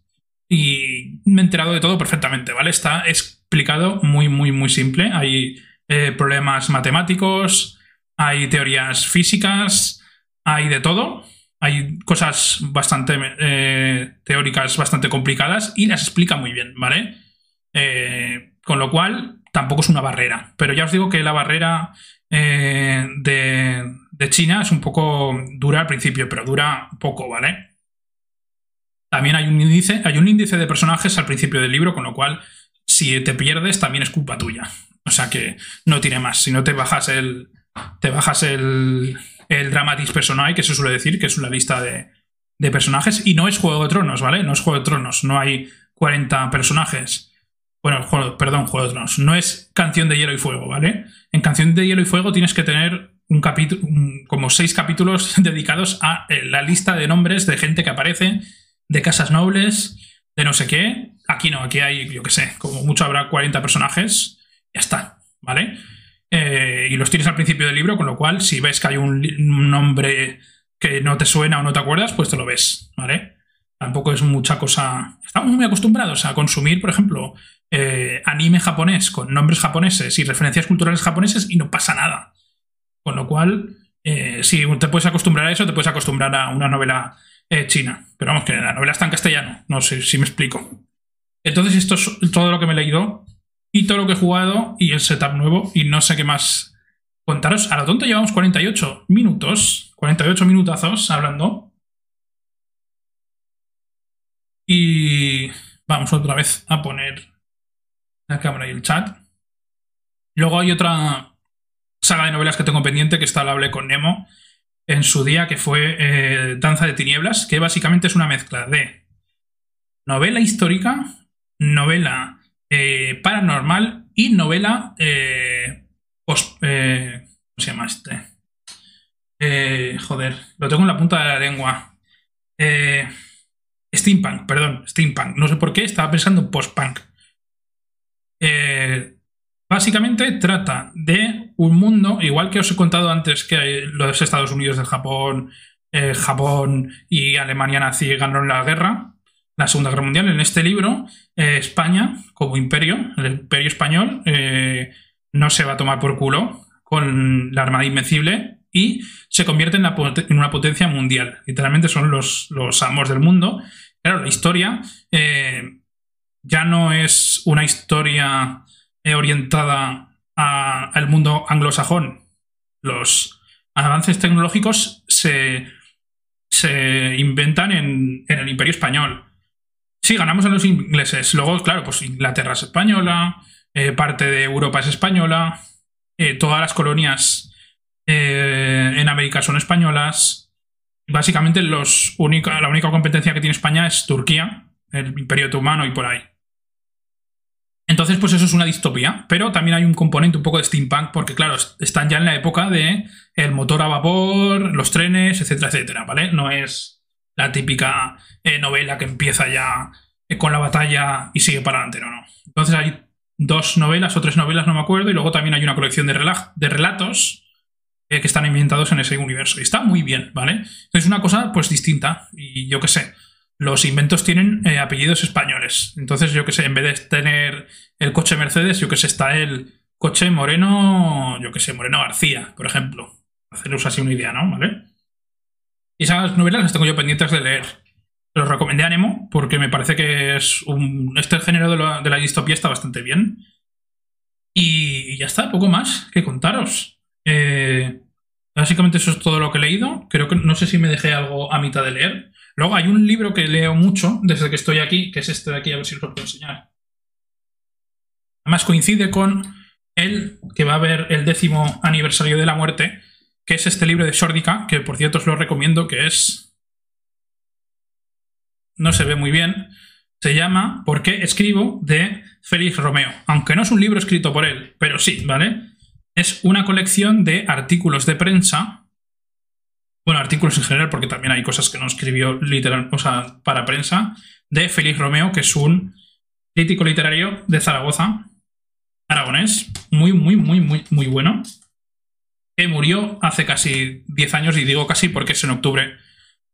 y me he enterado de todo perfectamente, ¿vale? Está, es explicado muy, muy, muy simple. Hay eh, problemas matemáticos, hay teorías físicas, hay de todo. Hay cosas bastante eh, teóricas, bastante complicadas y las explica muy bien, ¿vale? Eh, con lo cual, tampoco es una barrera. Pero ya os digo que la barrera de China es un poco dura al principio, pero dura poco, ¿vale? También hay un índice, hay un índice de personajes al principio del libro, con lo cual si te pierdes también es culpa tuya. O sea que no tiene más. Si no te bajas el. Te bajas el. El Dramatis Personae, que se suele decir, que es una lista de, de personajes. Y no es Juego de Tronos, ¿vale? No es Juego de Tronos. No hay 40 personajes. Bueno, perdón, Juego de Tronos. No es Canción de Hielo y Fuego, ¿vale? En Canción de Hielo y Fuego tienes que tener un capítulo, como seis capítulos dedicados a eh, la lista de nombres de gente que aparece, de casas nobles, de no sé qué. Aquí no, aquí hay, yo qué sé, como mucho habrá 40 personajes, ya está, ¿vale? Eh, y los tienes al principio del libro, con lo cual, si ves que hay un, nombre que no te suena o no te acuerdas, pues te lo ves, ¿vale? Tampoco es mucha cosa. Estamos muy acostumbrados a consumir, por ejemplo, eh, anime japonés con nombres japoneses y referencias culturales japoneses y no pasa nada. Con lo cual, eh, si te puedes acostumbrar a eso, te puedes acostumbrar a una novela china. Pero vamos, que la novela está en castellano. No sé si me explico. Entonces, esto es todo lo que me he leído y todo lo que he jugado y el setup nuevo y no sé qué más contaros. A lo tonto llevamos 48 minutos, 48 minutazos hablando. Y vamos otra vez a poner la cámara y el chat. Luego hay otra saga de novelas que tengo pendiente que está la hablé con Nemo en su día, que fue eh, Danza de Tinieblas, que básicamente es una mezcla de novela histórica novela eh, paranormal y novela eh, eh, ¿Cómo se llama este? joder, lo tengo en la punta de la lengua. steampunk, perdón, steampunk. No sé por qué, estaba pensando en post-punk. Básicamente trata de un mundo, igual que os he contado antes que los Estados Unidos del Japón, Japón y Alemania nazi ganaron la guerra, la Segunda Guerra Mundial. En este libro, eh, España, como imperio, el imperio español, eh, no se va a tomar por culo con la Armada Invencible y se convierte en, una potencia mundial. Literalmente son los, los, amos del mundo. Claro, la historia eh, ya no es una historia orientada al mundo anglosajón. Los avances tecnológicos se, se inventan en, en el imperio español Sí, ganamos a los ingleses. Luego, claro, pues Inglaterra es española, eh, parte de Europa es española, eh, todas las colonias eh, en América son españolas. Básicamente la única competencia que tiene España es Turquía, el Imperio Otomano y por ahí. Entonces, pues eso es una distopía, pero también hay un componente un poco de steampunk, porque claro, están ya en la época de el motor a vapor, los trenes, etcétera, etcétera, ¿vale? No es la típica eh, novela que empieza ya eh, con la batalla y sigue para adelante, no, no. Entonces hay dos novelas o tres novelas, no me acuerdo, y luego también hay una colección de, de relatos eh, que están inventados en ese universo. Y está muy bien, ¿vale? Es una cosa pues distinta, y yo qué sé los inventos tienen eh, apellidos españoles. Entonces, yo que sé, en vez de tener el coche Mercedes, yo que sé, está el coche Moreno, yo que sé, Moreno García, por ejemplo. Haceros así una idea, ¿no? ¿Vale? Y esas novelas las tengo yo pendientes de leer. Los recomendé a Nemo porque me parece que es un. Este género de la, distopía está bastante bien. Y ya está, poco más que contaros. Eh, básicamente eso es todo lo que he leído. Creo que no sé si me dejé algo a mitad de leer. Luego hay un libro que leo mucho desde que estoy aquí, que es este de aquí, a ver si os lo puedo enseñar. Además coincide con el que va a haber el décimo aniversario de la muerte, que es este libro de Sórdica, que por cierto os lo recomiendo, que es... No se ve muy bien. Se llama ¿Por qué escribo? de Félix Romeo. Aunque no es un libro escrito por él, pero sí, ¿vale? Es una colección de artículos de prensa bueno, artículos en general, porque también hay cosas que no escribió literal, o sea, para prensa, de Félix Romeo, que es un crítico literario de Zaragoza, aragonés, muy, muy, muy, muy, muy bueno, que murió hace casi 10 años, y digo casi porque es en octubre,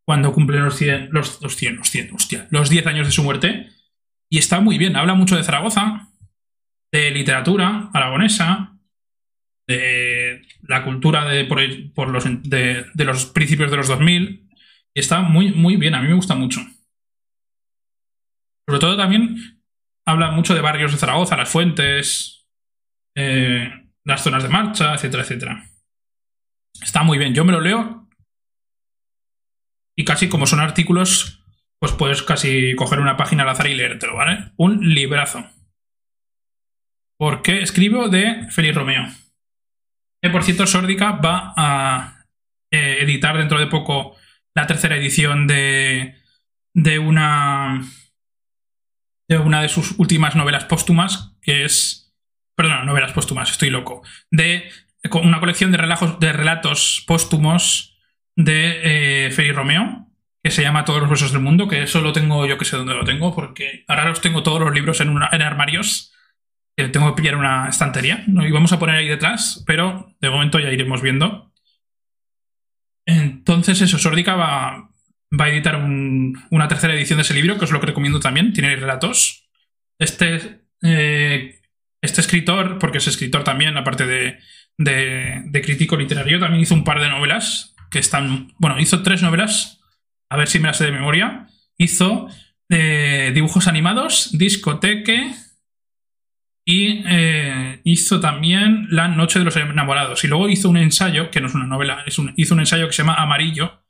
cuando cumplen los 100, los, los 100, los 100, hostia, los 10 años de su muerte, y está muy bien, habla mucho de Zaragoza, de literatura aragonesa, de la cultura de, por, los, de, los principios de los 2000. Y está muy, muy bien, a mí me gusta mucho. Sobre todo también habla mucho de barrios de Zaragoza, las fuentes, eh, las zonas de marcha, etcétera, etcétera. Está muy bien, yo me lo leo y casi como son artículos, pues puedes casi coger una página al azar y leértelo, ¿vale? Un librazo. Porque escribo de Félix Romeo por cierto, Sórdica va a eh, editar dentro de poco la tercera edición de, de una de una de sus últimas novelas póstumas, que es. Perdón, novelas póstumas, estoy loco. De una colección de, relatos, de relatos póstumos de eh, Romeo, que se llama Todos los huesos del mundo, que eso lo tengo yo que sé dónde lo tengo, porque ahora los tengo todos los libros en, en armarios tengo que pillar una estantería. Y vamos a poner ahí detrás, pero de momento ya iremos viendo. Entonces, eso, Sórdica va, va a editar una tercera edición de ese libro, que os lo recomiendo también. Tiene relatos. Este, eh, este escritor, porque es escritor también, aparte de, de, crítico literario, también hizo un par de novelas que están. Bueno, hizo tres novelas, a ver si me las sé de memoria. Hizo eh, dibujos animados, discoteque y eh, hizo también La Noche de los Enamorados. Y luego hizo un ensayo, que no es una novela, es hizo un ensayo que se llama Amarillo,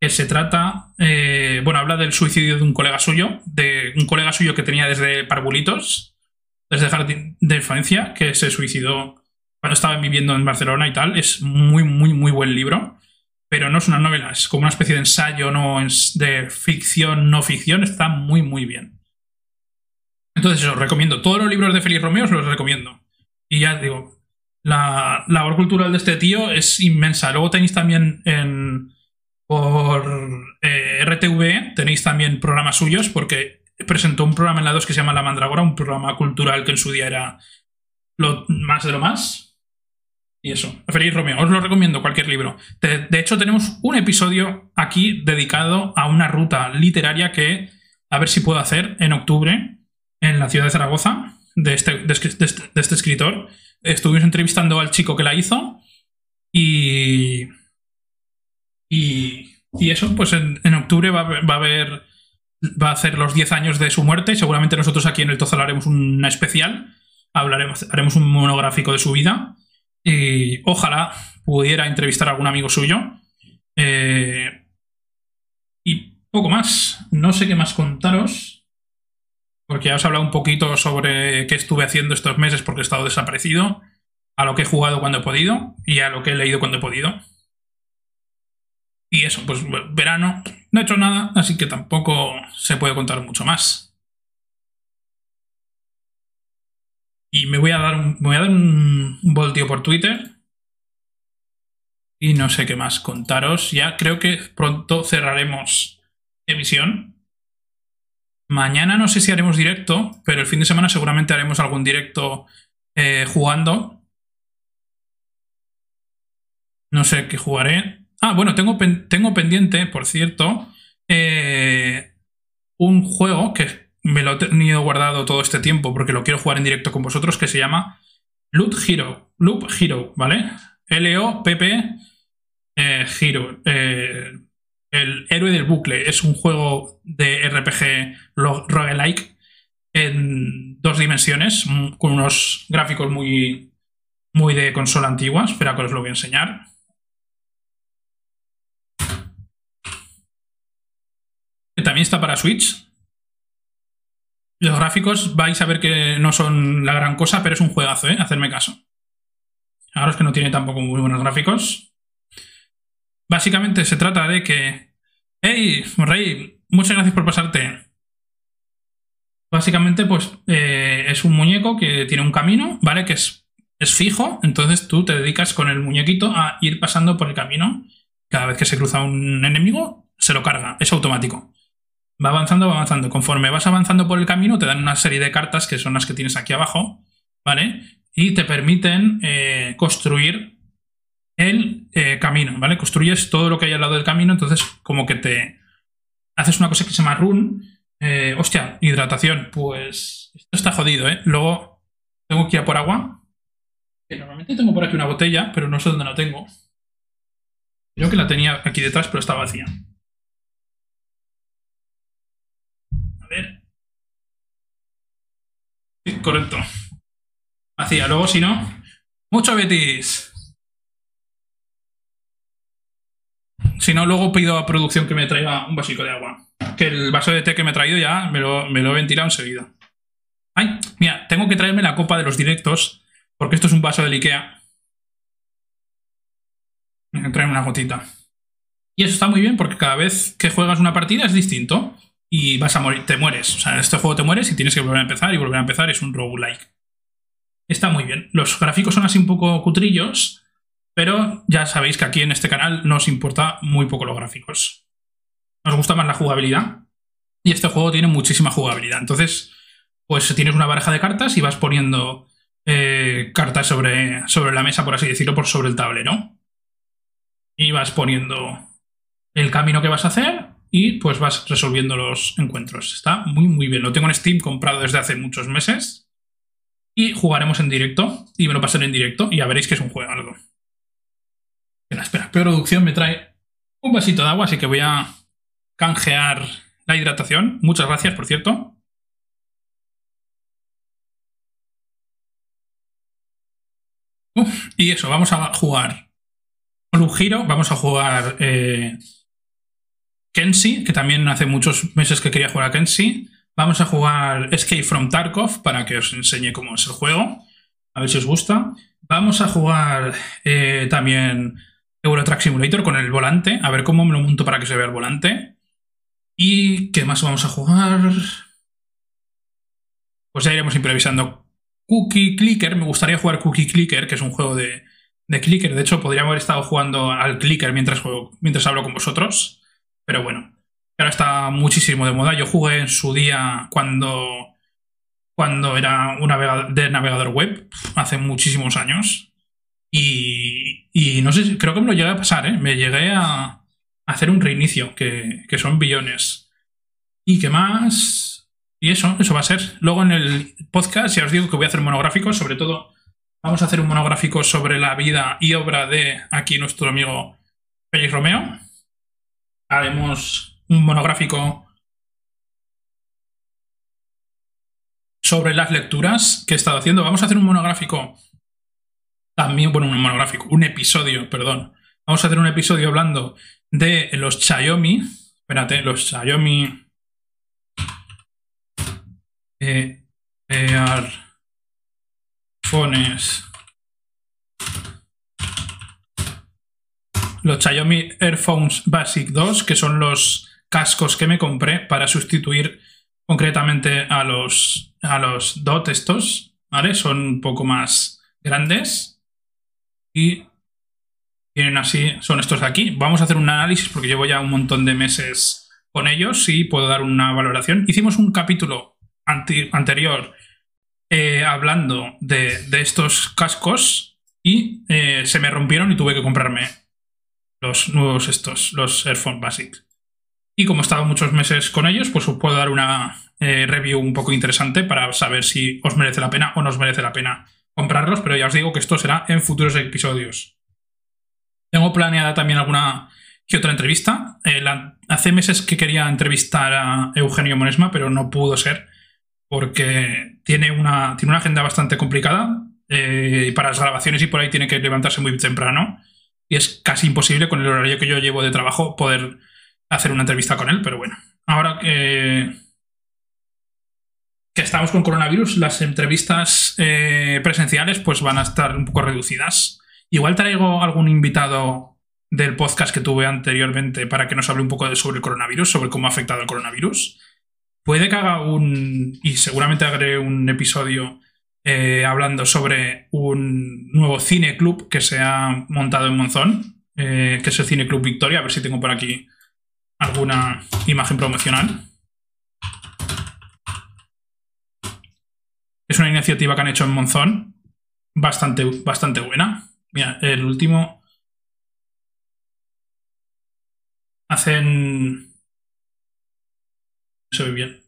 que se trata, eh, bueno, habla del suicidio de un colega suyo, de un colega suyo que tenía desde Parvulitos, desde jardín de infancia, que se suicidó cuando estaba viviendo en Barcelona y tal. Es muy, muy, muy buen libro. Pero no es una novela, es como una especie de ensayo no de ficción, no ficción. Está muy, muy bien. Entonces os recomiendo. Todos los libros de Félix Romeo os los recomiendo. Y ya digo, la labor cultural de este tío es inmensa. Luego tenéis también en, por eh, RTV, tenéis también programas suyos, porque presentó un programa en la 2 que se llama La Mandragora, un programa cultural que en su día era lo más de lo más. Y eso, Félix Romeo, os lo recomiendo cualquier libro. de hecho, tenemos un episodio aquí dedicado a una ruta literaria que a ver si puedo hacer en octubre en la ciudad de Zaragoza, de este, este, de este, escritor. Estuvimos entrevistando al chico que la hizo y. Y, y eso, pues en, octubre va, a haber. Va a hacer los 10 años de su muerte seguramente nosotros aquí en el Tozal haremos una especial. Hablaremos, haremos un monográfico de su vida. Y ojalá pudiera entrevistar a algún amigo suyo. Eh, y poco más. No sé qué más contaros. Porque ya os he hablado un poquito sobre qué estuve haciendo estos meses porque he estado desaparecido, a lo que he jugado cuando he podido y a lo que he leído cuando he podido. Y eso, pues verano, no he hecho nada, así que tampoco se puede contar mucho más. Y me voy a dar un, voy a dar un voltio por Twitter. Y no sé qué más contaros. Ya creo que pronto cerraremos emisión. Mañana no sé si haremos directo, pero el fin de semana seguramente haremos algún directo eh, jugando. No sé qué jugaré. Ah, bueno, tengo, tengo pendiente, por cierto, eh, un juego que me lo he tenido guardado todo este tiempo porque lo quiero jugar en directo con vosotros, que se llama Loop Hero. Loop Hero, ¿vale? L-O-P-P eh, Hero. Eh, el héroe del bucle. Es un juego de RPG roguelike en dos dimensiones, con unos gráficos muy, muy de consola antigua. Espera que os lo voy a enseñar. También está para Switch. Los gráficos vais a ver que no son la gran cosa, pero es un juegazo, ¿eh? Hacerme caso. Ahora es que no tiene tampoco muy buenos gráficos. Básicamente se trata de que... ¡Hey, Rey! Muchas gracias por pasarte. Básicamente, pues, eh, es un muñeco que tiene un camino, ¿vale? Que es, es fijo, entonces tú te dedicas con el muñequito a ir pasando por el camino. Cada vez que se cruza un enemigo, se lo carga, es automático. Va avanzando, va avanzando. Conforme vas avanzando por el camino, te dan una serie de cartas que son las que tienes aquí abajo, ¿vale? Y te permiten eh, construir el eh, camino, ¿vale? Construyes todo lo que hay al lado del camino, entonces como que te haces una cosa que se llama run. Eh, hostia, hidratación, pues esto está jodido, ¿eh? Luego tengo que ir a por agua. Que normalmente tengo por aquí una botella, pero no sé dónde la tengo. Creo que la tenía aquí detrás, pero está vacía. ver. Sí, correcto. Hacía, luego si no. Mucho Betis. Si no, luego pido a producción que me traiga un vasito de agua. Que el vaso de té que me he traído ya me lo, me lo he ventilado enseguida. Ay, mira, tengo que traerme la copa de los directos. Porque esto es un vaso del Ikea. Me traer una gotita. Y eso está muy bien porque cada vez que juegas una partida es distinto y vas a morir, te mueres. O sea, en este juego te mueres y tienes que volver a empezar y volver a empezar. Es un roguelike. Está muy bien. Los gráficos son así un poco cutrillos, pero ya sabéis que aquí en este canal nos importa muy poco los gráficos. Nos gusta más la jugabilidad y este juego tiene muchísima jugabilidad. Entonces, pues tienes una baraja de cartas y vas poniendo eh, cartas sobre, sobre la mesa, por así decirlo, por sobre el tablero. Y vas poniendo el camino que vas a hacer y pues vas resolviendo los encuentros. Está muy, muy bien. Lo tengo en Steam comprado desde hace muchos meses. Y jugaremos en directo. Y me lo pasaré en directo. Y veréis que es un juego. Espera, espera. Producción me trae un vasito de agua, así que voy a canjear la hidratación. Muchas gracias, por cierto. y eso, vamos a jugar con un giro. Vamos a jugar... Eh, Kenshi, que también hace muchos meses que quería jugar a Kenshi. Vamos a jugar Escape from Tarkov para que os enseñe cómo es el juego. A ver si os gusta. Vamos a jugar eh, también Euro Truck Simulator con el volante. A ver cómo me lo monto para que se vea el volante. ¿Y qué más vamos a jugar? Pues ya iremos improvisando. Cookie Clicker. Me gustaría jugar Cookie Clicker, que es un juego de, de clicker. De hecho, podría haber estado jugando al clicker mientras, mientras hablo con vosotros. Pero bueno, ahora está muchísimo de moda. Yo jugué en su día cuando, cuando era un de navegador web, hace muchísimos años. Y, no sé, creo que me lo llegué a pasar, ¿eh? Me llegué a, hacer un reinicio, que, que son billones. ¿Y qué más? Y eso, eso va a ser. Luego en el podcast ya os digo que voy a hacer monográficos, sobre todo vamos a hacer un monográfico sobre la vida y obra de aquí nuestro amigo Félix Romeo haremos un monográfico sobre las lecturas que he estado haciendo. Vamos a hacer un monográfico también, bueno, un monográfico, un episodio, perdón. Vamos a hacer un episodio hablando de los Xiaomi. Espérate, los Xiaomi. Eh, los Xiaomi Airphones Basic 2, que son los cascos que me compré para sustituir concretamente a los, a los DOT estos, ¿vale? Son un poco más grandes y tienen así, son estos de aquí. Vamos a hacer un análisis porque llevo ya un montón de meses con ellos y puedo dar una valoración. Hicimos un capítulo anterior eh, hablando de, estos cascos y eh, se me rompieron y tuve que comprarme los nuevos estos, los Airphone Basic. Y como he estado muchos meses con ellos, pues os puedo dar una eh, review un poco interesante para saber si os merece la pena o no os merece la pena comprarlos, pero ya os digo que esto será en futuros episodios. Tengo planeada también alguna que otra entrevista. Eh, hace meses que quería entrevistar a Eugenio Monesma, pero no pudo ser porque tiene una, tiene una agenda bastante complicada eh, para las grabaciones y por ahí tiene que levantarse muy temprano y es casi imposible con el horario que yo llevo de trabajo poder hacer una entrevista con él, pero bueno, ahora que, que estamos con coronavirus, las entrevistas eh, presenciales pues van a estar un poco reducidas. Igual traigo algún invitado del podcast que tuve anteriormente para que nos hable un poco de sobre el coronavirus, sobre cómo ha afectado el coronavirus. Puede que haga un, y seguramente haré un episodio eh, hablando sobre un nuevo cine club que se ha montado en Monzón, eh, que es el Cine Club Victoria, a ver si tengo por aquí alguna imagen promocional. Es una iniciativa que han hecho en Monzón, bastante, bastante buena. Mira, el último... Hacen... Se ve bien.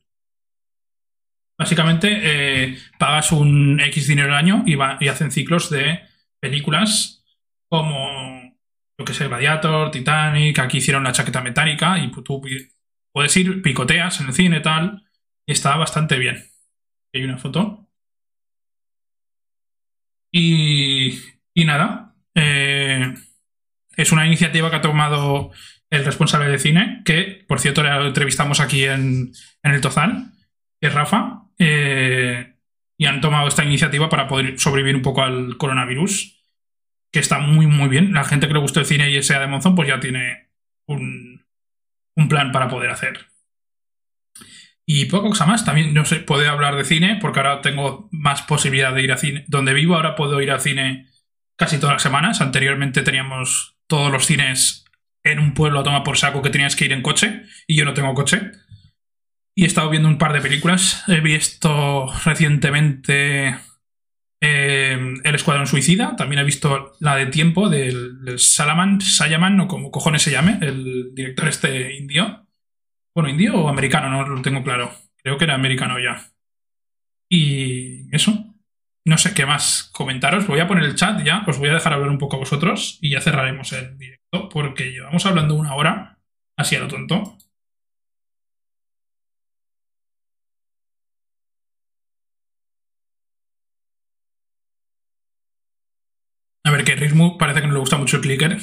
Básicamente, eh, pagas un X dinero al año y, y hacen ciclos de películas como lo que el Gladiator, Titanic, aquí hicieron la chaqueta metálica y tú puedes ir, picoteas en el cine tal, y está bastante bien. Hay una foto. Y, y nada, eh, es una iniciativa que ha tomado el responsable de cine, que por cierto le entrevistamos aquí en, el Tozal, que es Rafa, eh, y han tomado esta iniciativa para poder sobrevivir un poco al coronavirus que está muy, muy bien. La gente que le gusta el cine y sea de Monzón, pues ya tiene un, plan para poder hacer. Y poco cosa más, también no sé, puedo hablar de cine, porque ahora tengo más posibilidad de ir a cine. Donde vivo ahora puedo ir al cine casi todas las semanas. Anteriormente teníamos todos los cines en un pueblo a tomar por saco que tenías que ir en coche, y yo no tengo coche. Y he estado viendo un par de películas. He visto recientemente eh, el Escuadrón Suicida, también he visto la de Tiempo del, Salaman, Sayaman, o como cojones se llame, el director este indio. Bueno, indio o americano, no lo tengo claro. Creo que era americano ya. Y eso. No sé qué más comentaros. Voy a poner el chat ya, os voy a dejar hablar un poco a vosotros y ya cerraremos el directo porque llevamos hablando una hora, así a lo tonto. A ver, que ritmo parece que no le gusta mucho el clicker.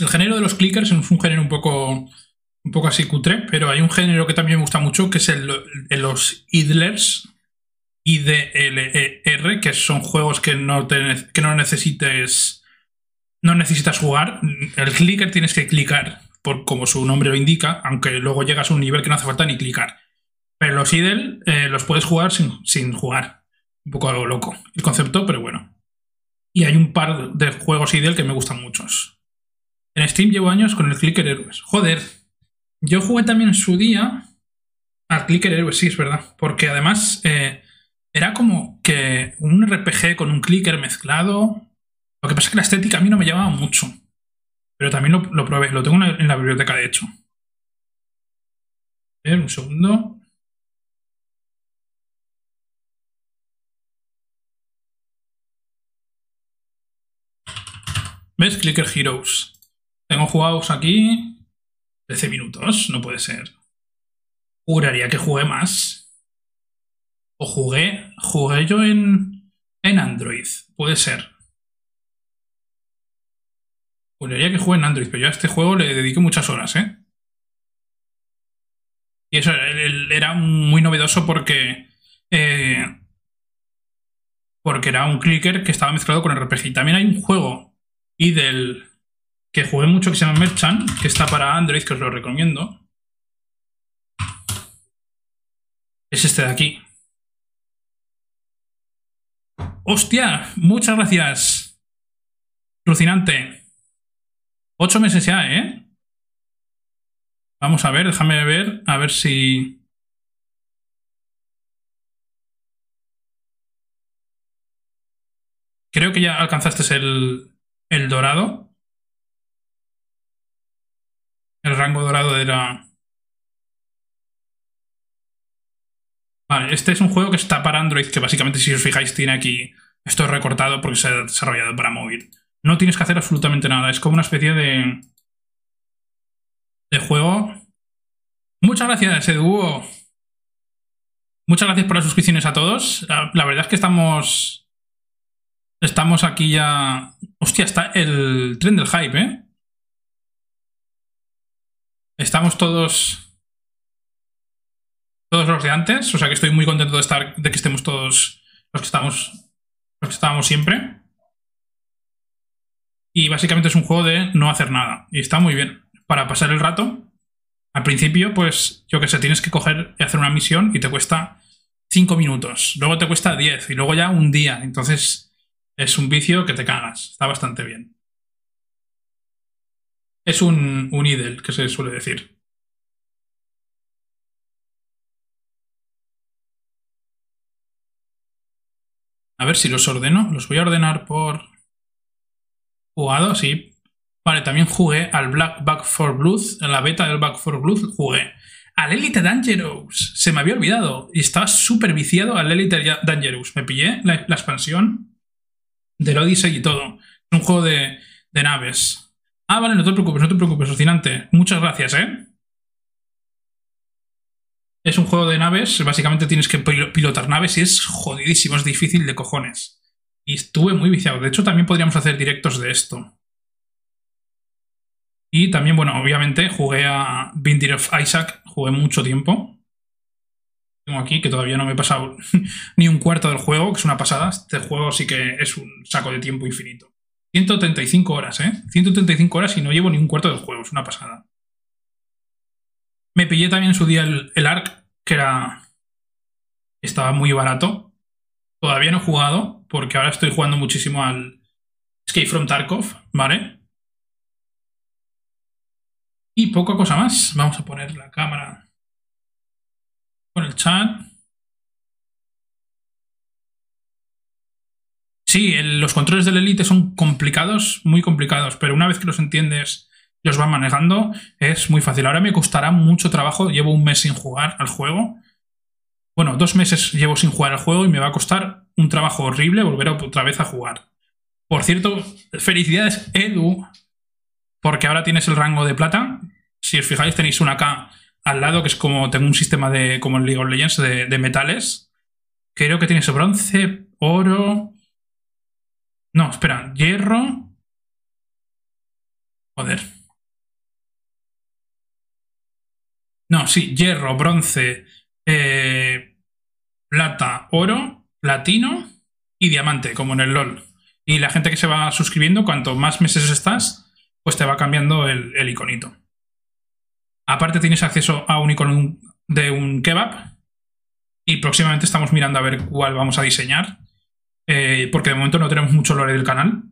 El género de los clickers es un género un poco, un poco así cutre, pero hay un género que también me gusta mucho, que es el, los idlers, IDLER, que son juegos que no, que no necesites no necesitas jugar. El clicker tienes que clicar por como su nombre lo indica, aunque luego llegas a un nivel que no hace falta ni clicar. Pero los idle eh, los puedes jugar sin, jugar. Un poco algo loco el concepto, pero bueno. Y hay un par de juegos idle que me gustan muchos. En Steam llevo años con el Clicker Heroes. Joder, yo jugué también en su día al Clicker Heroes, sí, es verdad. Porque además eh, era como que un RPG con un clicker mezclado. Lo que pasa es que la estética a mí no me llamaba mucho. Pero también lo, probé, lo tengo en la biblioteca de hecho. A ver, un segundo. ¿Ves? Clicker Heroes. Tengo jugados aquí 13 minutos, no puede ser. Juraría que jugué más. O jugué, jugué yo en, en Android, puede ser. Juraría que juegue en Android, pero yo a este juego le dediqué muchas horas, ¿eh? Y eso era muy novedoso porque Eh, porque era un clicker que estaba mezclado con RPG. También hay un juego idle que jugué mucho que se llama Merchant, que está para Android, que os lo recomiendo. Es este de aquí. ¡Hostia! Muchas gracias. Alucinante. Ocho meses ya, ¿eh? Vamos a ver, déjame ver, a ver si... Creo que ya alcanzaste el, el dorado. Rango dorado era... Vale, este es un juego que está para Android, que básicamente si os fijáis tiene aquí... Esto es recortado porque se ha desarrollado para móvil. No tienes que hacer absolutamente nada, es como una especie de... de juego. Muchas gracias, Edu. Muchas gracias por las suscripciones a todos. la verdad es que estamos Estamos aquí ya... Hostia, está el tren del hype, ¿eh? Estamos todos... Todos los de antes. O sea que estoy muy contento de estar... De que estemos todos... Los que estamos... Los que estábamos siempre. Y básicamente es un juego de no hacer nada. Y está muy bien. Para pasar el rato. Al principio, pues, yo que sé, tienes que coger y hacer una misión y te cuesta 5 minutos. Luego te cuesta 10 y luego ya un día. Entonces es un vicio que te cagas. Está bastante bien. Es un, un idle, que se suele decir. A ver si los ordeno. Los voy a ordenar por jugado, sí. Vale, también jugué al Black Back for Blood, en la beta del Back for Blood jugué. Al Elite Dangerous, se me había olvidado. Y estaba súper viciado al Elite Dangerous. Me pillé la expansión del Odyssey y todo. Un juego de, naves. Ah, vale, no te preocupes, no te preocupes, alucinante. Muchas gracias, ¿eh? Es un juego de naves, básicamente tienes que pilotar naves y es jodidísimo, es difícil de cojones. Y estuve muy viciado. De hecho, también podríamos hacer directos de esto. Y también, bueno, obviamente jugué a Binding of Isaac, jugué mucho tiempo tengo aquí, que todavía no me he pasado ni un cuarto del juego, que es una pasada. Este juego sí que es un saco de tiempo infinito. 135 horas, ¿eh? 135 horas y no llevo ni un cuarto del juego, es una pasada. Me pillé también en su día el, el ARC, que era... Estaba muy barato. Todavía no he jugado, porque ahora estoy jugando muchísimo al Escape from Tarkov, ¿vale? Y poca cosa más. Vamos a poner la cámara con el chat. Sí, los controles del Elite son complicados, muy complicados, pero una vez que los entiendes y los vas manejando, es muy fácil. Ahora me costará mucho trabajo, llevo un mes sin jugar al juego. Bueno, dos meses llevo sin jugar al juego y me va a costar un trabajo horrible volver otra vez a jugar. Por cierto, felicidades Edu, porque ahora tienes el rango de plata. Si os fijáis, tenéis una K al lado, que es como tengo un sistema de, como en League of Legends, de, metales. Creo que tienes bronce, oro. No, espera, hierro. Joder. No, sí, hierro, bronce, eh, plata, oro, platino y diamante, como en el LOL. Y la gente que se va suscribiendo, cuanto más meses estás, pues te va cambiando el iconito. Aparte tienes acceso a un icono de un kebab y próximamente estamos mirando a ver cuál vamos a diseñar eh, porque de momento no tenemos mucho lore del canal.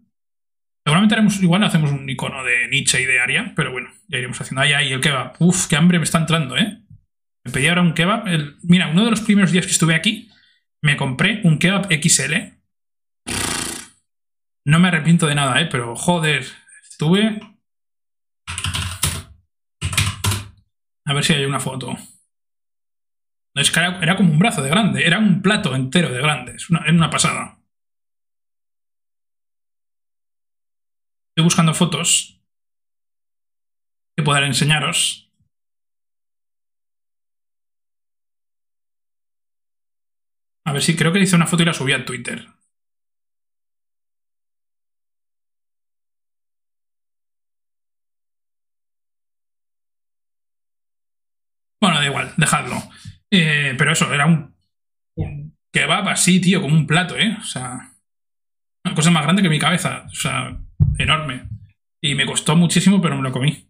Seguramente haremos, igual hacemos un icono de Nietzsche y de Aria, pero bueno, ya iremos haciendo. Ahí, ahí, el kebab. Uf, qué hambre me está entrando, ¿eh? Me pedí ahora un kebab. Mira, uno de los primeros días que estuve aquí, me compré un kebab XL. No me arrepiento de nada, ¿eh? Pero joder, estuve A ver si hay una foto. Es que era, como un brazo de grande, era un plato entero de grande, es una, una pasada. Estoy buscando fotos que poder enseñaros. A ver si creo que hice una foto y la subí a Twitter. Bueno, da igual, dejadlo. Eh, pero eso, era un, Kebab así, tío, como un plato, ¿eh? O sea, una cosa más grande que mi cabeza. O sea, enorme. Y me costó muchísimo, pero me lo comí.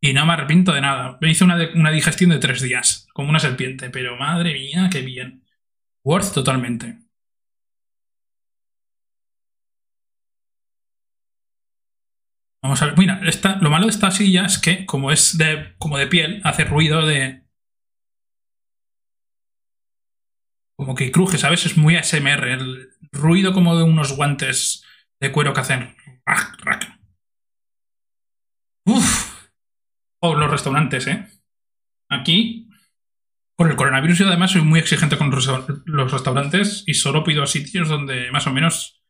Y no me arrepiento de nada. Me hice una, una digestión de tres días, como una serpiente. Pero madre mía, qué bien. Worth totalmente. Vamos a ver. Mira, lo malo de esta silla es que, como es de, como de piel, hace ruido de. Como que cruje, ¿sabes? Es muy ASMR. El ruido como de unos guantes de cuero que hacen. Uf. O los restaurantes, ¿eh? Aquí. Por el coronavirus yo además soy muy exigente con los restaurantes y solo pido a sitios donde más o menos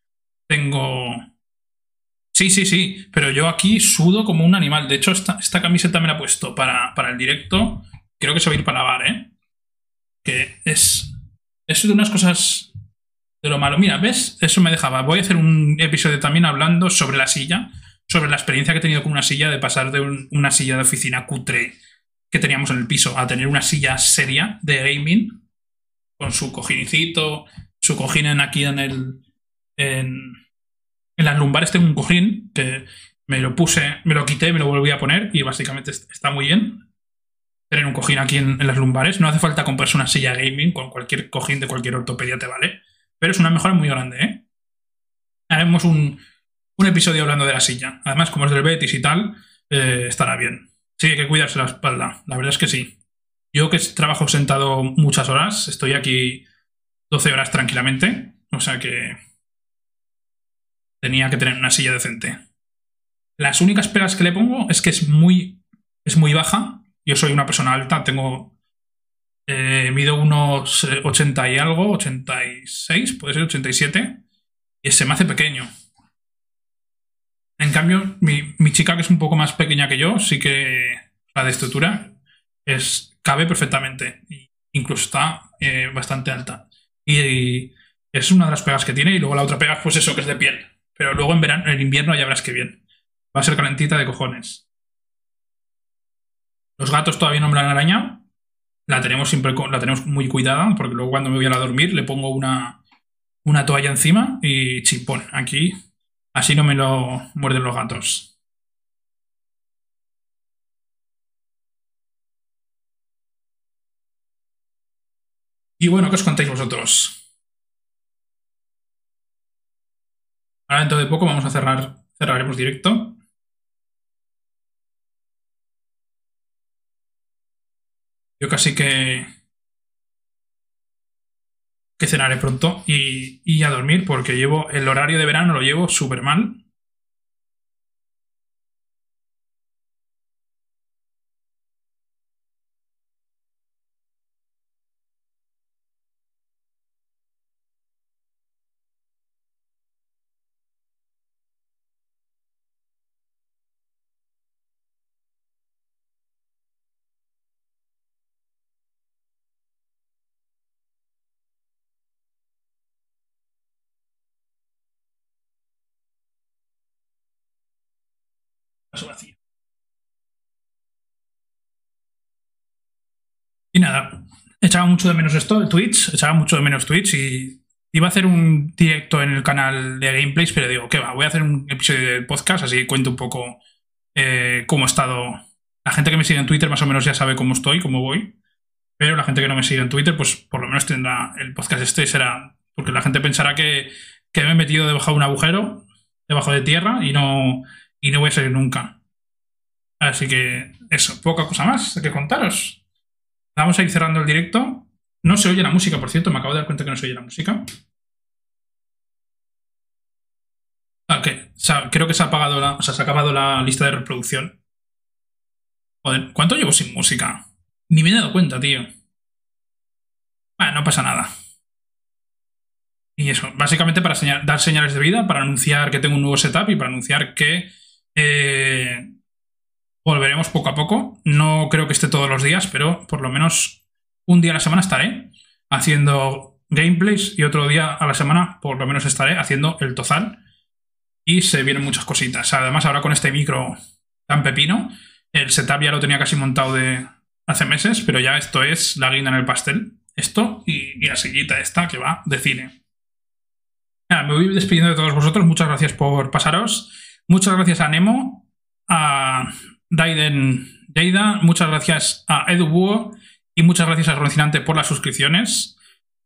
tengo Sí, sí, sí, pero yo aquí sudo como un animal. De hecho, esta, esta camiseta me la he puesto para, para, el directo. Creo que se va a ir para lavar, ¿eh? Que es, es de unas cosas de lo malo. Mira, ¿ves? Eso me dejaba. Voy a hacer un episodio también hablando sobre la silla, sobre la experiencia que he tenido con una silla, de pasar de una silla de oficina cutre que teníamos en el piso a tener una silla seria de gaming, con su cojincito, su cojín en aquí en el... En, en las lumbares tengo un cojín que me lo puse, me lo quité, me lo volví a poner y básicamente está muy bien. Tener un cojín aquí en, las lumbares. No hace falta comprarse una silla gaming con cualquier cojín de cualquier ortopedia te vale. Pero es una mejora muy grande, ¿eh? Haremos un, episodio hablando de la silla. Además, como es del Betis y tal, eh, estará bien. Sí, hay que cuidarse la espalda. La verdad es que sí. Yo que trabajo sentado muchas horas, estoy aquí 12 horas tranquilamente. O sea que tenía que tener una silla decente. Las únicas pegas que le pongo es que es muy, es muy baja. Yo soy una persona alta, tengo. Eh, mido unos 80 y algo, 86, puede ser 87, y se me hace pequeño. En cambio, mi, chica, que es un poco más pequeña que yo, sí que la de estructura es, cabe perfectamente. Incluso está eh, bastante alta. Y, es una de las pegas que tiene. Y luego la otra pega, pues eso, que es de piel. Pero luego en verano, en invierno ya verás que bien. Va a ser calentita de cojones. Los gatos todavía no me la han arañado. La tenemos siempre la tenemos muy cuidada, porque luego cuando me voy a dormir le pongo una, una toalla encima y chipón. Aquí así no me lo muerden los gatos. Y bueno, ¿qué os contáis vosotros? Ahora dentro de poco vamos a cerrar, cerraremos directo. Yo casi que que cenaré pronto y, y, a dormir porque llevo el horario de verano lo llevo súper mal. Y nada, echaba mucho de menos esto, Twitch, echaba mucho de menos Twitch y iba a hacer un directo en el canal de gameplays, pero digo, ¿qué va? Voy a hacer un episodio de podcast, así cuento un poco eh, cómo he estado. La gente que me sigue en Twitter más o menos ya sabe cómo estoy, cómo voy. Pero la gente que no me sigue en Twitter, pues por lo menos tendrá el podcast este será. Porque la gente pensará que, que me he metido debajo de un agujero, debajo de tierra, y no, y no voy a salir nunca. Así que eso, poca cosa más que contaros. Vamos a ir cerrando el directo. No se oye la música, por cierto, me acabo de dar cuenta que no se oye la música. Ok, creo que se ha apagado o sea, se ha acabado la lista de reproducción. Joder, ¿cuánto llevo sin música? Ni me he dado cuenta, tío. Bueno, no pasa nada. Y eso, básicamente para dar señales de vida, para anunciar que tengo un nuevo setup y para anunciar que eh, Volveremos poco a poco. No creo que esté todos los días, pero por lo menos un día a la semana estaré haciendo gameplays y otro día a la semana por lo menos estaré haciendo el tozal. Y se vienen muchas cositas. Además, ahora con este micro tan pepino, el setup ya lo tenía casi montado de hace meses, pero ya esto es la guinda en el pastel. esto y, la sillita esta que va de cine. me voy despidiendo de todos vosotros. Muchas gracias por pasaros. Muchas gracias a Nemo, a Daiden Jada, muchas gracias a Edu y muchas gracias a Rocinante por las suscripciones.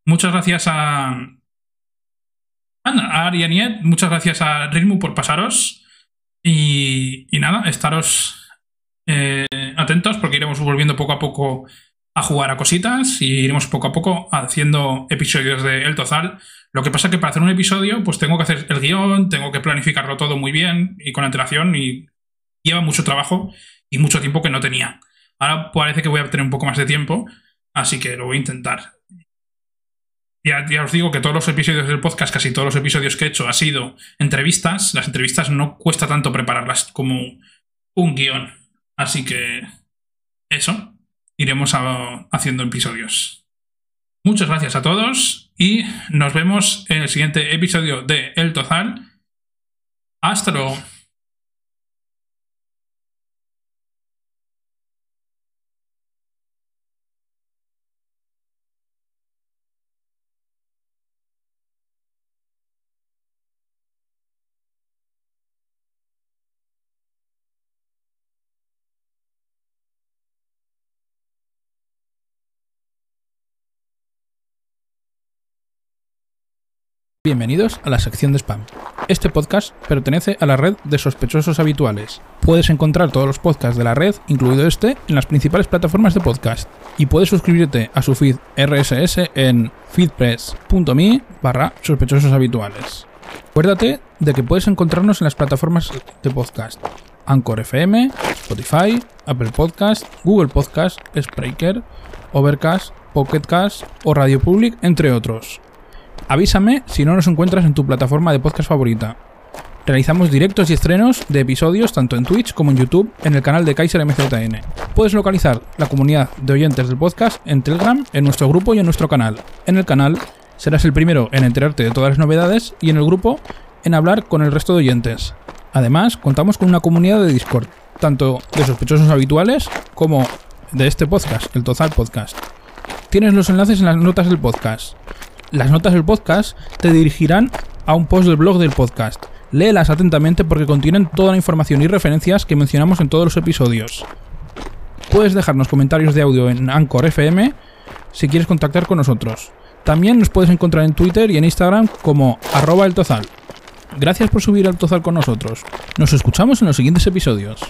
Muchas gracias a, a Arianiet, muchas gracias a Ritmo por pasaros. Y, nada, estaros eh, atentos porque iremos volviendo poco a poco a jugar a cositas y iremos poco a poco haciendo episodios de El Tozal. Lo que pasa es que para hacer un episodio, pues tengo que hacer el guion, tengo que planificarlo todo muy bien y con antelación y lleva mucho trabajo y mucho tiempo que no tenía. Ahora parece que voy a tener un poco más de tiempo, así que lo voy a intentar. Ya, os digo que todos los episodios del podcast, casi todos los episodios que he hecho, ha sido entrevistas. Las entrevistas no cuesta tanto prepararlas como un guion. Así que eso iremos haciendo episodios. Muchas gracias a todos y nos vemos en el siguiente episodio de El Tozal. Hasta luego. Bienvenidos a la sección de spam. Este podcast pertenece a la red de sospechosos habituales. Puedes encontrar todos los podcasts de la red, incluido este, en las principales plataformas de podcast. Y puedes suscribirte a su feed RSS en feedpress.me barra sospechosos habituales. Acuérdate de que puedes encontrarnos en las plataformas de podcast. Anchor FM, Spotify, Apple Podcast, Google Podcast, Spreaker, Overcast, Pocketcast o Radio Public, entre otros. Avísame si no nos encuentras en tu plataforma de podcast favorita. Realizamos directos y estrenos de episodios tanto en Twitch como en YouTube en el canal de Kaiser MZN. Puedes localizar la comunidad de oyentes del podcast en Telegram, en nuestro grupo y en nuestro canal. En el canal serás el primero en enterarte de todas las novedades y en el grupo en hablar con el resto de oyentes. Además, contamos con una comunidad de Discord, tanto de sospechosos habituales como de este podcast, el Tozal Podcast. Tienes los enlaces en las notas del podcast. Las notas del podcast te dirigirán a un post del blog del podcast. Léelas atentamente porque contienen toda la información y referencias que mencionamos en todos los episodios. Puedes dejarnos comentarios de audio en Anchor FM si quieres contactar con nosotros. También nos puedes encontrar en Twitter y en Instagram como arroba. Gracias por subir al tozal con nosotros. Nos escuchamos en los siguientes episodios.